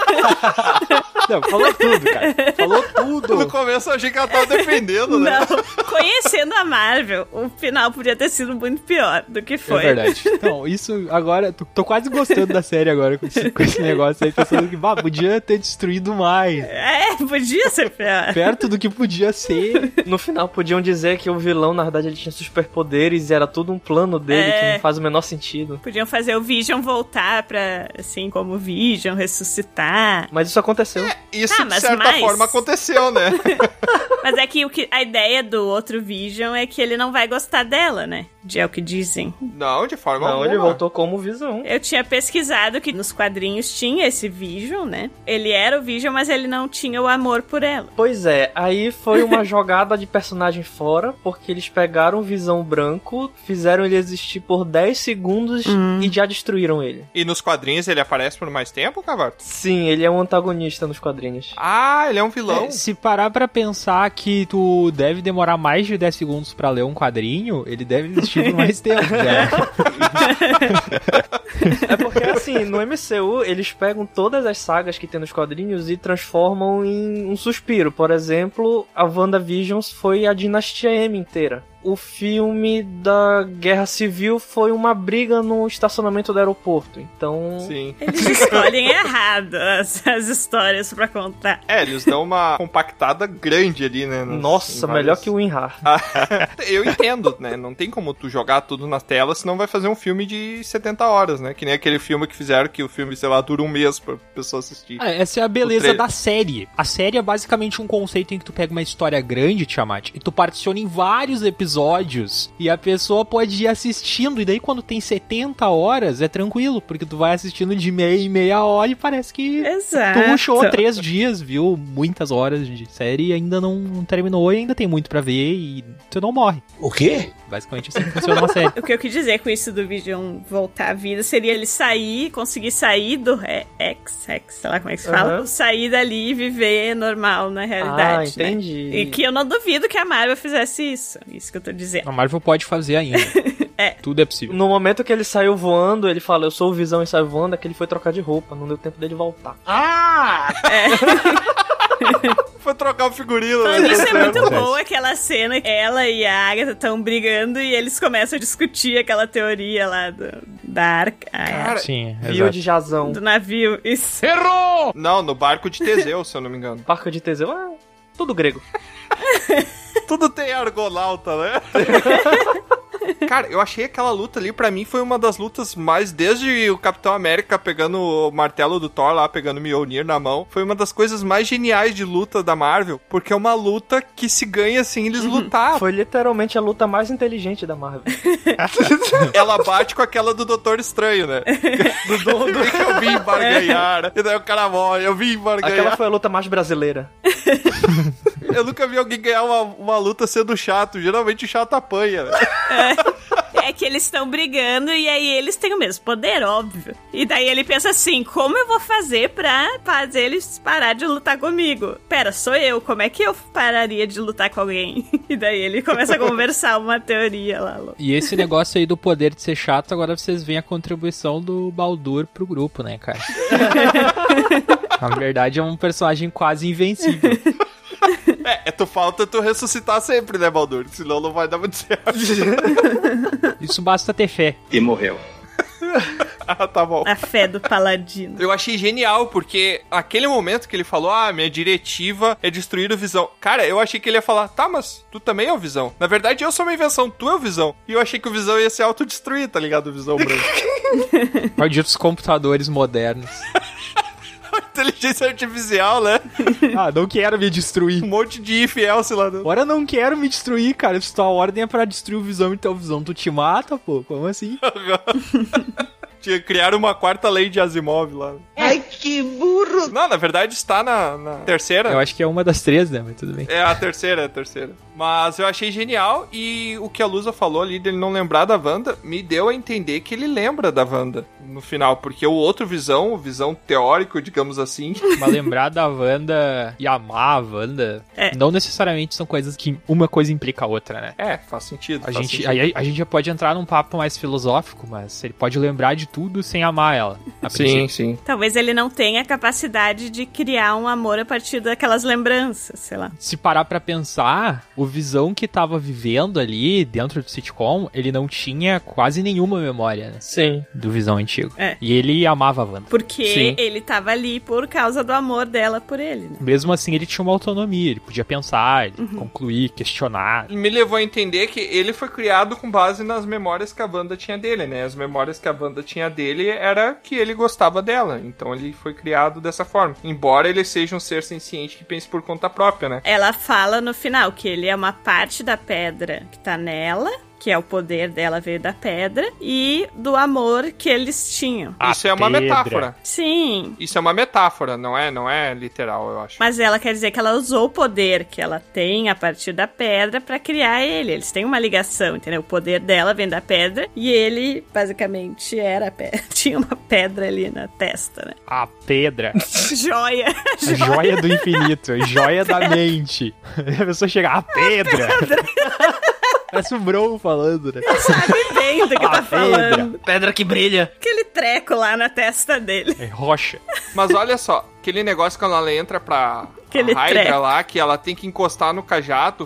Não, falou tudo, cara. Falou No tudo. começo eu achei que ela tava defendendo, né? Não, conhecendo a Marvel, o final podia ter sido muito pior do que É foi. verdade. Então, isso agora, tô, tô quase gostando da série agora com esse, com esse negócio aí, pensando que, bah, podia ter destruído mais. É, podia ser pior. Perto do que podia ser. No final, podiam dizer que o vilão, na verdade, ele tinha superpoderes e era tudo um plano dele que É. não faz o menor sentido. Podiam fazer o Vision voltar pra, assim, como Vision, ressuscitar. Mas isso aconteceu. Isso, Ah, de certa mais- forma, aconteceu, né? Mas é que, o que a ideia do outro Vision é que ele não vai gostar dela, né? De é o que dizem. Não, de forma Não, alguma. ele voltou como visão. Eu tinha pesquisado que nos quadrinhos tinha esse Vision, né? Ele era o Vision, mas ele não tinha o amor por ela. Pois é, aí foi uma jogada de personagem fora, porque eles pegaram o Visão Branco, fizeram ele existir por 10 segundos e já destruíram ele. E nos quadrinhos ele aparece por mais tempo, Cavarto? Sim, ele é um antagonista nos quadrinhos. Ah, ele é um vilão. É, se parar pra pensar que tu deve demorar mais de 10 segundos pra ler um quadrinho, ele deve existir por mais tempo. Já. É porque assim, no MCU, eles pegam todas as sagas que tem nos quadrinhos e transformam em um suspiro. Por exemplo, a WandaVision foi a Dinastia M inteira. O filme da Guerra Civil foi uma briga no estacionamento do aeroporto. Então. Sim. Eles escolhem errado as, as histórias pra contar. É, eles dão uma compactada grande ali, né? nos- Nossa, em melhor vários- que o Winrar. Eu entendo, né? Não tem como tu jogar tudo na tela, senão vai fazer um filme de 70 horas, né? Que nem aquele filme que fizeram que o filme, sei lá, dura um mês pra pessoa assistir. Ah, essa é a beleza da série. A série é basicamente um conceito em que tu pega uma história grande, Tiamat, e tu particiona em vários episódios e a pessoa pode ir assistindo. E daí, quando tem 70 horas, é tranquilo, porque tu vai assistindo de meia em meia hora e parece que Exato. tu rushou três dias, viu? Muitas horas de série e ainda não terminou e ainda tem muito pra ver e tu não morre. O quê? Basicamente assim que funciona uma série. O que eu quis dizer com isso do Vision voltar à vida seria ele sair, conseguir sair do é, X, X, sei lá como é que se fala, Aham. sair dali e viver normal na realidade. Ah, né? entendi. E que eu não duvido que a Marvel fizesse isso. Isso que eu tô dizendo. A Marvel pode fazer ainda. É. Tudo é possível. No momento que ele saiu voando, ele fala, eu sou o Visão e saiu voando, é que ele foi trocar de roupa, não deu tempo dele voltar. Ah! Foi trocar o figurino. Né? nisso, é muito boa aquela cena. Ela e a Agatha estão brigando e eles começam a discutir aquela teoria lá do, da arca. é, Cara, Sim, Viu exato. de Jazão. do navio. Isso. Não, no barco de Teseu, se eu não me engano. Barca de Teseu, ah, tudo grego. Tudo tem argonauta, né? Cara, eu achei aquela luta ali, pra mim, foi uma das lutas mais. Desde o Capitão América pegando o martelo do Thor lá, pegando o Mjolnir na mão. Foi uma das coisas mais geniais de luta da Marvel. Porque é uma luta que se ganha sem eles lutar. Foi literalmente a luta mais inteligente da Marvel. Ela bate com aquela do Doutor Estranho, né? do, do, do que eu vim barganhar. E daí o cara morre, eu vim barganhar. Aquela foi a luta mais brasileira. Eu nunca vi alguém ganhar uma, uma luta sendo chato. Geralmente o chato apanha, né? É que eles estão brigando e aí eles têm o mesmo poder, óbvio. E daí ele pensa assim: como eu vou fazer pra fazer eles parar de lutar comigo? Pera, sou eu, como é que eu pararia de lutar com alguém? E daí ele começa a conversar uma teoria lá. louca. E esse negócio aí do poder de ser chato, agora vocês veem a contribuição do Baldur pro grupo, né, cara? Na verdade, é um personagem quase invencível. É, é tu falta tu ressuscitar sempre, né, Baldur? Senão não vai dar muito certo. Isso basta ter fé. E morreu. ah, tá bom. A fé do paladino. Eu achei genial, porque aquele momento que ele falou, ah, minha diretiva é destruir o Visão. Cara, eu achei que ele ia falar, tá, mas tu também é o Visão. Na verdade, eu sou uma invenção, tu é o Visão. E eu achei que o Visão ia se autodestruir, tá ligado? O Visão branco. Malditos computadores modernos. Inteligência artificial, né? Ah, não quero me destruir. Um monte de if else lá. eu não quero me destruir, cara. Se tua ordem é pra destruir o Visão, então o Visão tu te mata, pô. Como assim? Tinha criar uma quarta lei de Asimov lá. Ai, que burro! Não, na verdade está na, na terceira. Eu acho que é uma das três, né? Mas tudo bem. É a terceira, é a terceira. Mas eu achei genial e o que a Lusa falou ali dele não lembrar da Wanda me deu a entender que ele lembra da Wanda no final, porque o outro visão, o visão teórico, digamos assim, Mas lembrar da Wanda e amar a Wanda É. não necessariamente são coisas que uma coisa implica a outra, né? é, faz sentido. A faz gente, sentido. aí a, gente já pode entrar num papo mais filosófico, mas ele pode lembrar de tudo sem amar ela. a Sim, sim. Talvez ele não tenha a capacidade de criar um amor a partir daquelas lembranças, sei lá. Se parar pra pensar, o Visão que tava vivendo ali dentro do sitcom, ele não tinha quase nenhuma memória, né? Sim. Do Visão antigo. É. E ele amava a Wanda. Porque Sim. ele tava ali por causa do amor dela por ele, né? Mesmo assim, ele tinha uma autonomia, ele podia pensar, ele concluir, questionar. Me levou a entender que ele foi criado com base nas memórias que a Wanda tinha dele, né? As memórias que a Wanda tinha dele era que ele gostava dela. Então ele foi criado dessa forma. Embora ele seja um ser senciente que pense por conta própria, né? Ela fala no final que ele é uma parte da pedra que tá nela, que é o poder dela veio da pedra, e do amor que eles tinham. A Isso é uma pedra. metáfora. Sim. Isso é uma metáfora, não é, não é literal, eu acho. Mas ela quer dizer que ela usou o poder que ela tem a partir da pedra pra criar ele. Eles têm uma ligação, entendeu? O poder dela vem da pedra e ele basicamente era a pedra. Tinha uma pedra ali na testa, né? A pedra. Joia. A joia do infinito, a joia da mente. A pessoa chega, a pedra. Parece o Bron falando, né? Sabe bem do que A tá pedra. falando. Pedra que brilha. Que ele treco lá na testa dele. É rocha. Mas olha só, aquele negócio quando ela entra pra Aquele a Hydra treco. lá, que ela tem que encostar no cajado.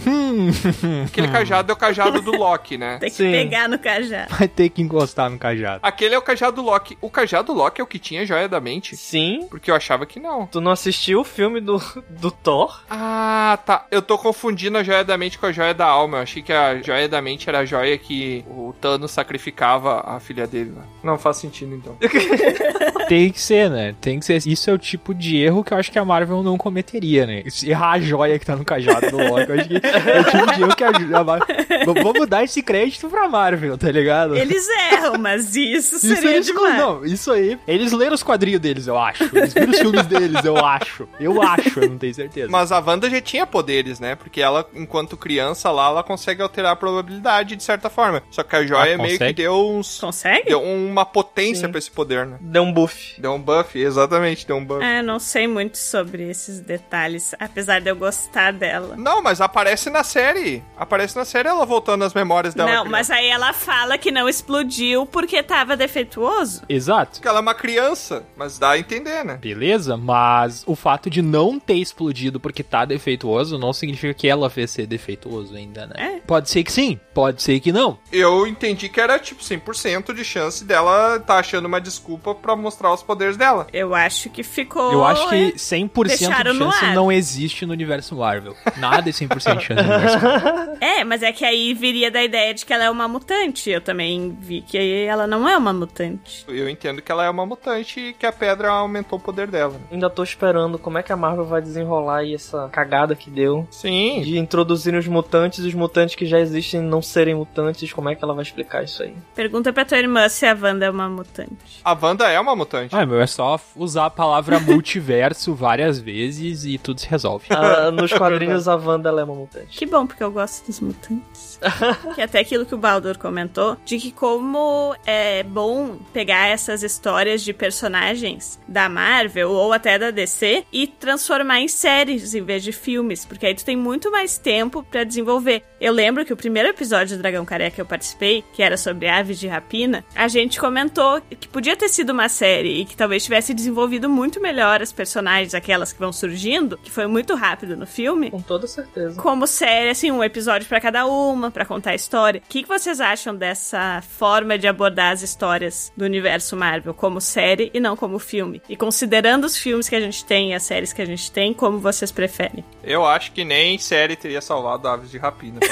aquele cajado é o cajado do Loki, né? Tem que Sim. pegar no cajado. Vai ter que encostar no cajado. Aquele é o cajado do Loki. O cajado do Loki é o que tinha joia da mente? Sim. Porque eu achava que não. Tu não assistiu o filme do, do Thor? Ah, tá. Eu tô confundindo a joia da mente com a joia da alma. Eu achei que a joia da mente era a joia que o Thanos sacrificava a filha dele. né? Não faz sentido, então. Tem que ser, né? Tem que ser. Isso é o tipo de erro que eu acho que a Marvel não cometeria, né? Errar a joia que tá no cajado do Loki. Eu acho que é o tipo de erro que a, Marvel. Vamos dar esse crédito pra Marvel, tá ligado? Eles erram, mas isso, Isso seria eles, demais. não, isso aí. Eles leram os quadrinhos deles, eu acho. Eles viram os filmes deles, eu acho. Eu acho, eu não tenho certeza. Mas a Wanda já tinha poderes, né? Porque ela, enquanto criança lá, ela consegue alterar a probabilidade de certa forma. Só que a joia Ah, meio que deu uns. Consegue? Deu uma potência Sim. pra esse poder, né? Deu um buff. Deu um buff, exatamente, deu um buff. É, não sei muito sobre esses detalhes, apesar de eu gostar dela. Não, mas aparece na série. Aparece na série ela voltando às memórias dela. não, criança. mas aí ela fala que não explodiu porque tava defeituoso. Exato. Porque ela é uma criança, mas dá a entender, né? Beleza, mas o fato de não ter explodido porque tá defeituoso não significa que ela fez ser defeituoso ainda, né? É. Pode ser que sim, pode ser que não. Eu entendi que era tipo 100% de chance dela tá achando uma desculpa pra mostrar os poderes dela. Eu acho que ficou. Eu acho que 100% de chance não existe no universo Marvel. Nada é 100% de chance no universo Marvel. É, mas é que aí viria da ideia de que ela é uma mutante. Eu também vi que ela não é uma mutante. Eu entendo que ela é uma mutante e que a pedra aumentou o poder dela. Ainda tô esperando como é que a Marvel vai desenrolar aí essa cagada que deu. Sim. De introduzir os mutantes e os mutantes que já existem não serem mutantes. Como é que ela vai explicar isso aí? Pergunta pra tua irmã se a Wanda é uma mutante. A Wanda é uma mutante. Ah, meu, é só usar a palavra multiverso várias vezes e tudo se resolve. Ah, nos quadrinhos a Wanda ela é uma mutante. Que bom, porque eu gosto dos mutantes. que até aquilo que o Baldur comentou, de que como é bom pegar essas histórias de personagens da Marvel ou até da DC e transformar em séries em vez de filmes, porque aí tu tem muito mais tempo pra desenvolver. Eu lembro que o primeiro episódio do Dragão Careca que eu participei, que era sobre aves de rapina, a gente comentou que podia ter sido uma série e que talvez tivesse desenvolvido muito melhor as personagens, aquelas que vão surgindo, que foi muito rápido no filme Com toda certeza. como série, assim, um episódio pra cada uma, pra contar a história. O que, que vocês acham dessa forma de abordar as histórias do universo Marvel como série e não como filme? E considerando os filmes que a gente tem e as séries que a gente tem, como vocês preferem? Eu acho que nem série teria salvado Aves de Rapina.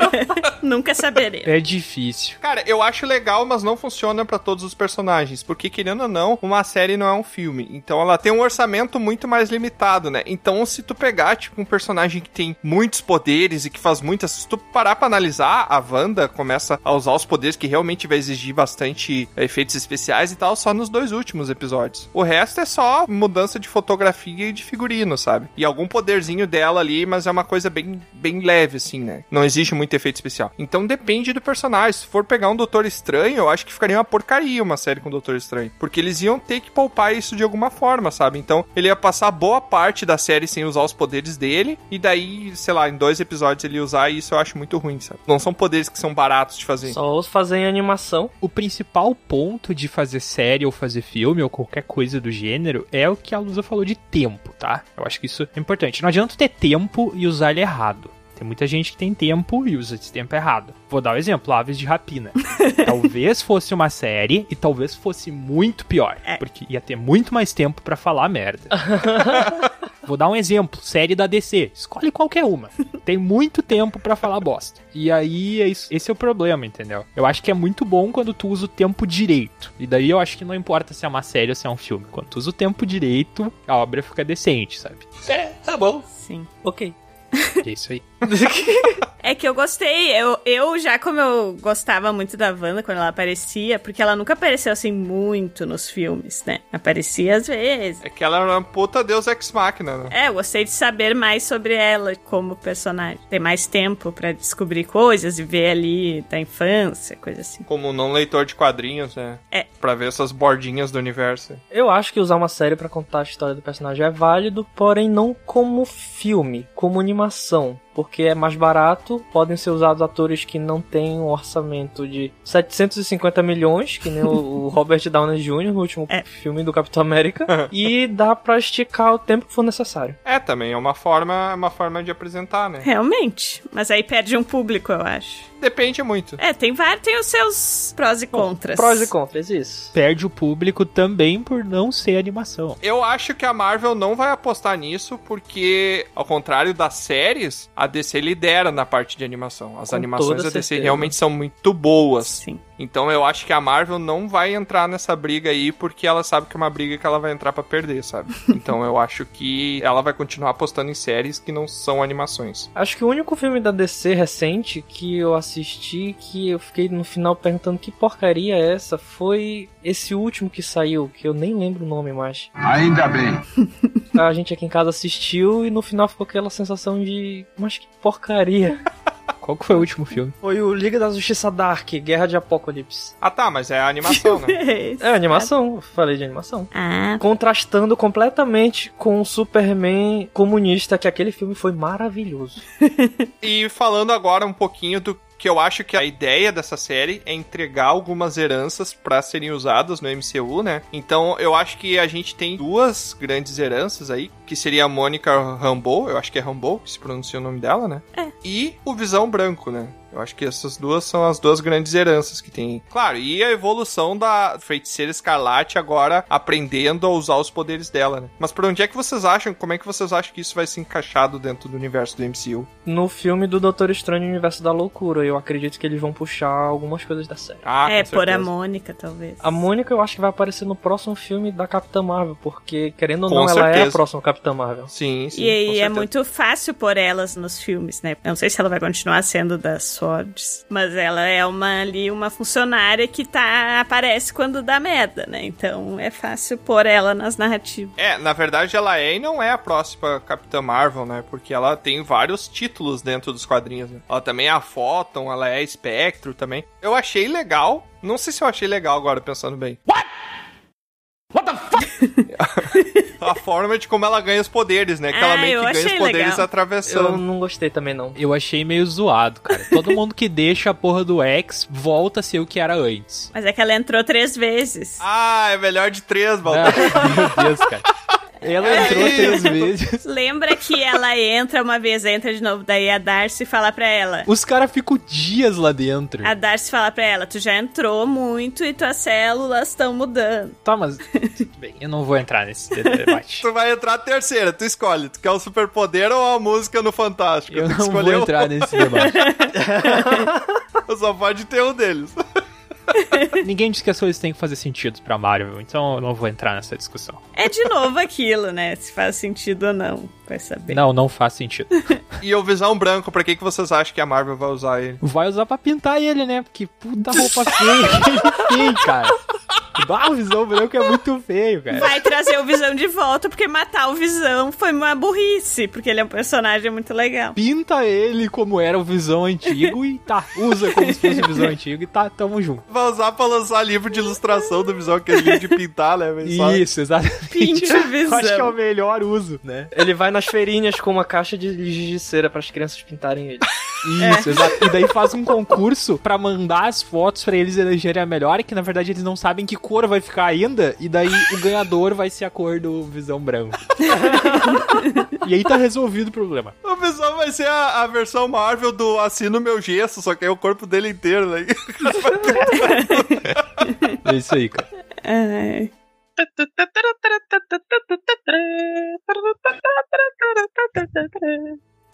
Nunca saberemos. É difícil. Cara, eu acho legal, mas não funciona pra todos os personagens. Porque, querendo ou não, uma série não é um filme. Então ela tem um orçamento muito mais limitado, né? Então, se tu pegar, tipo, um personagem que tem muitos poderes e que faz muitas. Se tu parar pra analisar, a Wanda começa a usar os poderes que realmente vai exigir bastante eh, efeitos especiais e tal, só nos dois últimos episódios. O resto é só mudança de fotografia e de figurino, sabe? E algum poderzinho dela ali, mas é uma coisa bem, bem leve, assim, né? Não existe muito efeito especial. Então depende do personagem. Se for pegar um Doutor Estranho, eu acho que ficaria uma porcaria uma série com o Doutor Estranho. Porque eles iam ter que poupar isso de alguma forma, sabe? Então ele ia passar boa parte da série sem usar os poderes dele. E daí, sei lá, em dois episódios ele usar isso eu acho muito ruim, sabe? Não são poderes que são baratos de fazer. Só fazer em animação. O principal ponto de fazer série ou fazer filme ou qualquer coisa do gênero é o que a Lusa falou de tempo, tá? Eu acho que isso é importante. Não adianta ter tempo e usar ele errado. Tem muita gente que tem tempo e usa esse tempo errado. Vou dar o um exemplo, Aves de Rapina. talvez fosse uma série e talvez fosse muito pior, porque ia ter muito mais tempo pra falar merda. Vou dar um exemplo, série da DC. Escolhe qualquer uma. Tem muito tempo pra falar bosta. E aí, é esse é o problema, entendeu? Eu acho que é muito bom quando tu usa o tempo direito. E daí eu acho que não importa se é uma série ou se é um filme. Quando tu usa o tempo direito, a obra fica decente, sabe? É, tá bom. Sim. Ok. É isso aí. É que eu gostei. Eu, eu já, como eu gostava muito da Wanda quando ela aparecia, porque ela nunca apareceu assim muito nos filmes, né? Aparecia às vezes. É que ela era uma puta deus ex-máquina, né? É, eu gostei de saber mais sobre ela como personagem. Ter mais tempo pra descobrir coisas e ver ali da infância, coisa assim. Como não leitor de quadrinhos, né? É. Pra ver essas bordinhas do universo. Eu acho que usar uma série pra contar a história do personagem é válido, porém não como filme, como animação. Porque é mais barato, podem ser usados atores que não têm um orçamento de 750 milhões, que nem o, Robert Downey Jr. no último filme do Capitão América, e dá pra esticar o tempo que for necessário. É, também é uma forma, uma forma de apresentar, né? Realmente. Mas aí perde um público, eu acho. Depende muito. É, tem vários, tem os seus prós e contras. Prós e contras, isso. Perde o público também por não ser animação. Eu acho que a Marvel não vai apostar nisso, porque, ao contrário das séries, a DC lidera na parte de animação. As Com animações da DC realmente são muito boas. Sim. Então eu acho que a Marvel não vai entrar nessa briga aí, porque ela sabe que é uma briga que ela vai entrar pra perder, sabe? Então eu acho que ela vai continuar apostando em séries que não são animações. Acho que o único filme da DC recente que eu assisti, que eu fiquei no final perguntando que porcaria é essa, foi esse último que saiu, que eu nem lembro o nome mais. Ainda bem. A gente aqui em casa assistiu e no final ficou aquela sensação de. Mas que porcaria. Qual que foi o último filme? Foi o Liga da Justiça Dark, Guerra de Apocalipse. Ah tá, mas é a animação, né? É animação, falei de animação. Ah, Contrastando completamente com o Superman comunista, que aquele filme foi maravilhoso. E falando agora um pouquinho do que eu acho que a ideia dessa série é entregar algumas heranças pra serem usadas no MCU, né? Então eu acho que a gente tem duas grandes heranças aí, que seria a Mônica Rambeau, eu acho que é Rambeau que se pronuncia o nome dela, né? É. E o Visão Branco, né? Eu acho que essas duas são as duas grandes heranças que tem. Claro, e a evolução da feiticeira Escarlate agora aprendendo a usar os poderes dela, né? Mas por onde é que vocês acham, como é que vocês acham que isso vai ser encaixado dentro do universo do MCU? No filme do Doutor Estranho no Universo da Loucura, eu acredito que eles vão puxar algumas coisas da série. Ah, é, por a certeza. Mônica, talvez. A Mônica eu acho que vai aparecer no próximo filme da Capitã Marvel, porque querendo ou Com não, ela é a certeza. próxima Capitã Marvel. Sim, sim. E aí com é certeza. muito fácil por elas nos filmes, né? Eu não sei se ela vai continuar sendo das Mas ela é uma ali uma funcionária que tá aparece quando dá merda, né? Então é fácil pôr ela nas narrativas. É, na verdade ela é e não é a próxima Capitã Marvel, né? Porque ela tem vários títulos dentro dos quadrinhos. Né? Ela também é a Photon, ela é a Spectro também. Eu achei legal. Não sei se eu achei legal agora, pensando bem. What? a forma de como ela ganha os poderes, né? Que ela Ah, meio eu que ganha os poderes legal. Eu atravessando. não gostei também, não. Eu achei meio zoado, cara. Todo mundo que deixa a porra do X volta a ser o que era antes. Mas é que ela entrou três vezes. Ah, é melhor de três, Ah, Baldur. meu Deus, cara. Ela entrou três vezes. Lembra que ela entra uma vez, entra de novo, daí a Darcy fala pra ela. Os caras ficam dias lá dentro. A Darcy fala pra ela, tu já entrou muito e tuas células estão mudando. Tá, mas. Tudo bem, eu não vou entrar nesse debate. Tu vai entrar a terceira, tu escolhe. Tu quer o superpoder ou a música no Fantástico? Eu Tu não escolheu vou entrar nesse debate. Só pode ter um deles. Ninguém disse que as coisas têm que fazer sentido pra Marvel, então eu não vou entrar nessa discussão. É de novo aquilo, né? Se faz sentido ou não, vai saber. Não, não faz sentido. E o Visão Branco, pra que, que vocês acham que a Marvel vai usar ele? Vai usar pra pintar ele, né? Porque puta roupa feia que ele tem, cara. Bah, o Visão Branco é muito feio, cara. Vai trazer o Visão de volta, porque matar o Visão foi uma burrice, porque ele é um personagem muito legal. Pinta ele como era o Visão antigo e tá, usa como se fosse o Visão antigo e tá, tamo junto. Vai usar pra lançar livro de ilustração do Visão, aquele livro de pintar, né? Isso, exatamente. Pinte o Visão. Acho que é o melhor uso, né? Ele vai nas feirinhas com uma caixa de giz de cera para as crianças pintarem ele. Isso, exato. E daí faz um concurso pra mandar as fotos pra eles elegerem a melhor, que na verdade eles não sabem que cor vai ficar ainda, e daí o ganhador vai ser a cor do Visão Branco. e aí tá resolvido o problema. O Visão vai ser a, a versão Marvel do Assino Meu Gesso, só que é o corpo dele inteiro, né? É isso aí, cara. Ai.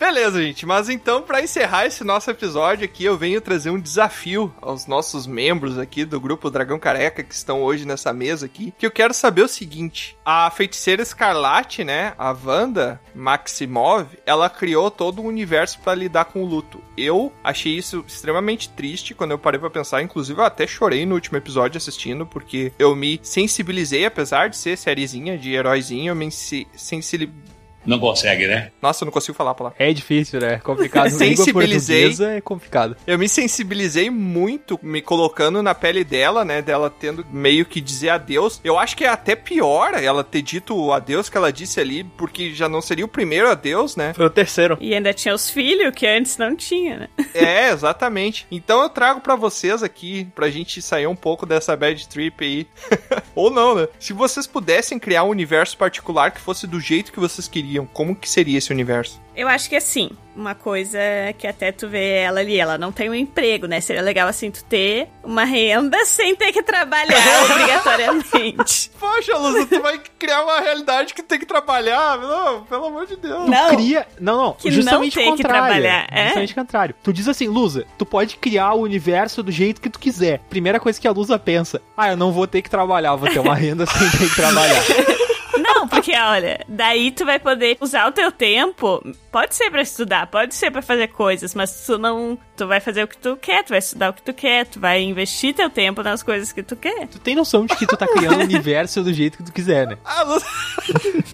Beleza, gente, mas então, pra encerrar esse nosso episódio aqui, eu venho trazer um desafio aos nossos membros aqui do grupo Dragão Careca que estão hoje nessa mesa aqui, que eu quero saber o seguinte: a feiticeira Escarlate, né, a Wanda Maximov, ela criou todo um universo pra lidar com o luto. Eu achei isso extremamente triste quando eu parei pra pensar, inclusive eu até chorei no último episódio assistindo, porque eu me sensibilizei, apesar de ser sériezinha de heróizinho, eu me sensibilizei Não consegue, né? Nossa, eu não consigo falar a palavra. É difícil, né? É complicado. Língua Sensibilizei. portuguesa é complicado. Eu me sensibilizei muito, me colocando na pele dela, né? Dela tendo meio que dizer adeus. Eu acho que é até pior ela ter dito o adeus que ela disse ali, porque já não seria o primeiro adeus, né? Foi o terceiro. E ainda tinha os filhos, que antes não tinha, né? É, exatamente. Então eu trago pra vocês aqui, pra gente sair um pouco dessa bad trip aí. Ou não, né? Se vocês pudessem criar um universo particular que fosse do jeito que vocês queriam, como que seria esse universo? Eu acho que assim, uma coisa que até tu vê ela ali, ela não tem um emprego, né? Seria legal assim tu ter uma renda sem ter que trabalhar obrigatoriamente. Poxa, Luz, tu vai criar uma realidade que tem que trabalhar? Não, pelo amor de Deus. Tu Não. cria. Não, não. Que justamente não o tem que contrário. trabalhar, é? Justamente o contrário. Tu diz assim, Lusa, tu pode criar o universo do jeito que tu quiser. Primeira coisa que a Lusa pensa: ah, eu não vou ter que trabalhar, vou ter uma renda sem ter que trabalhar. Porque olha, daí tu vai poder usar o teu tempo. Pode ser pra estudar, pode ser pra fazer coisas, mas tu não. Tu vai fazer o que tu quer, tu vai estudar o que tu quer, tu vai investir teu tempo nas coisas que tu quer. Tu tem noção de que tu tá criando o universo do jeito que tu quiser, né? A Luz,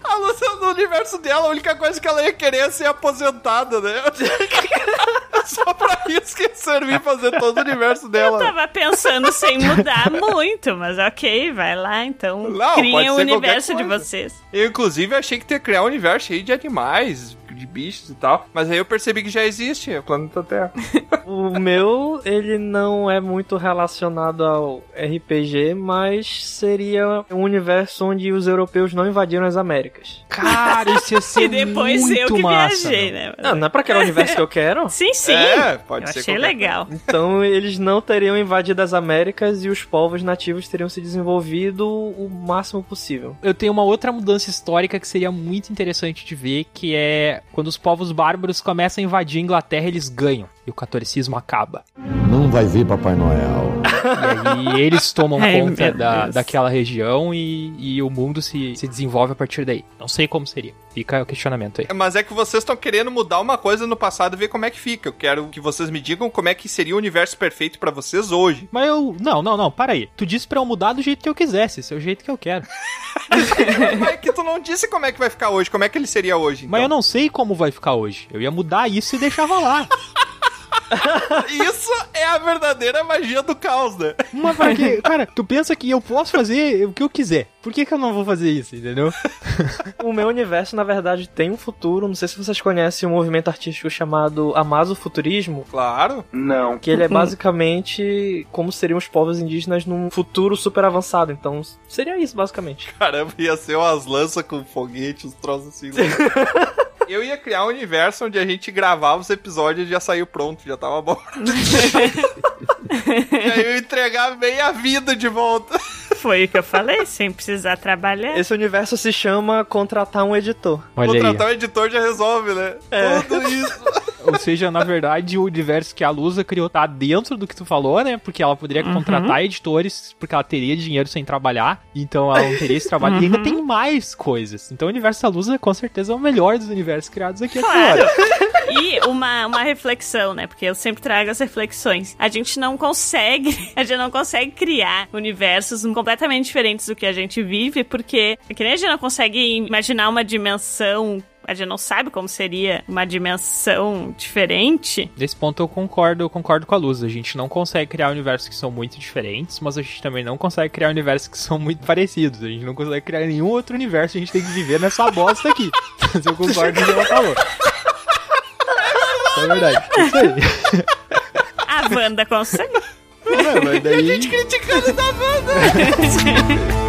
a Luz, no universo dela, a única coisa que ela ia querer é ser aposentada, né? Só pra isso que servir fazer todo o universo Eu dela. tava pensando sem mudar muito, mas ok, vai lá, então. Não, criem o universo de vocês. Eu, inclusive, achei que ia criar um universo cheio de animais, de bichos e tal. Mas aí eu percebi que já existe o planeta Terra. O meu, ele não é muito relacionado ao RPG, mas seria um universo onde os europeus não invadiram as Américas. Cara, isso ia ser E depois muito eu que massa, viajei, né? Não, não é pra aquele universo que eu quero. Sim, sim. É, pode eu ser achei legal. Então eles não teriam invadido as Américas e os povos nativos teriam se desenvolvido o máximo possível. Eu tenho uma outra mudança histórica que seria muito interessante de ver, que é quando os povos bárbaros começam a invadir a Inglaterra, eles ganham. E o catolicismo acaba. Não vai vir Papai Noel. E aí eles tomam Ai, conta da, Deus. daquela região e, e o mundo se, se desenvolve a partir daí. Não sei como seria. Fica o questionamento aí. Mas é que vocês estão querendo mudar uma coisa no passado e ver como é que fica. Eu quero que vocês me digam como é que seria o universo perfeito pra vocês hoje. Mas eu. Não, não, não, para aí. Tu disse pra eu mudar do jeito que eu quisesse. Esse é o jeito que eu quero. é que tu não disse como é que vai ficar hoje, como é que ele seria hoje. Mas eu Então. não sei como vai ficar hoje. Eu ia mudar isso e deixava lá. Isso é a verdadeira magia do caos, né? Mas pra quê? Cara, tu pensa que eu posso fazer o que eu quiser. Por que, que eu não vou fazer isso, entendeu? O meu universo, na verdade, tem um futuro. Não sei se vocês conhecem um movimento artístico chamado Amazofuturismo. Claro. Não. Que ele é basicamente como seriam os povos indígenas num futuro super avançado. Então, seria isso, basicamente. Caramba, ia ser umas lanças com foguete, uns troços assim. Eu ia criar um universo onde a gente gravava os episódios e já saiu pronto, já tava bom. e aí eu ia entregar meia vida de volta. Foi o que eu falei, sem precisar trabalhar. Esse universo se chama contratar um editor. Olha aí. Contratar o editor já resolve, né? É. Tudo isso. Ou seja, na verdade, o universo que a Lusa criou tá dentro do que tu falou, né? Porque ela poderia contratar editores, porque ela teria dinheiro sem trabalhar, então ela não teria esse trabalho. E ainda tem mais coisas. Então o universo da Lusa com certeza é o melhor dos universos criados aqui Claro. agora. E uma, uma reflexão, né? Porque eu sempre trago as reflexões. A gente não consegue, a gente não consegue criar universos completamente diferentes do que a gente vive, porque que nem a gente não consegue imaginar uma dimensão. A gente não sabe como seria uma dimensão diferente. Nesse ponto eu concordo, eu concordo com a Luz. A gente não consegue criar universos que são muito diferentes, mas a gente também não consegue criar universos que são muito parecidos. A gente não consegue criar nenhum outro universo, a gente tem que viver nessa bosta aqui. Mas eu concordo com o que ela falou. É verdade. É isso aí. A Wanda consegue. Não, mas daí... Criticando da banda.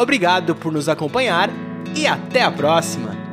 Obrigado por nos acompanhar e até a próxima!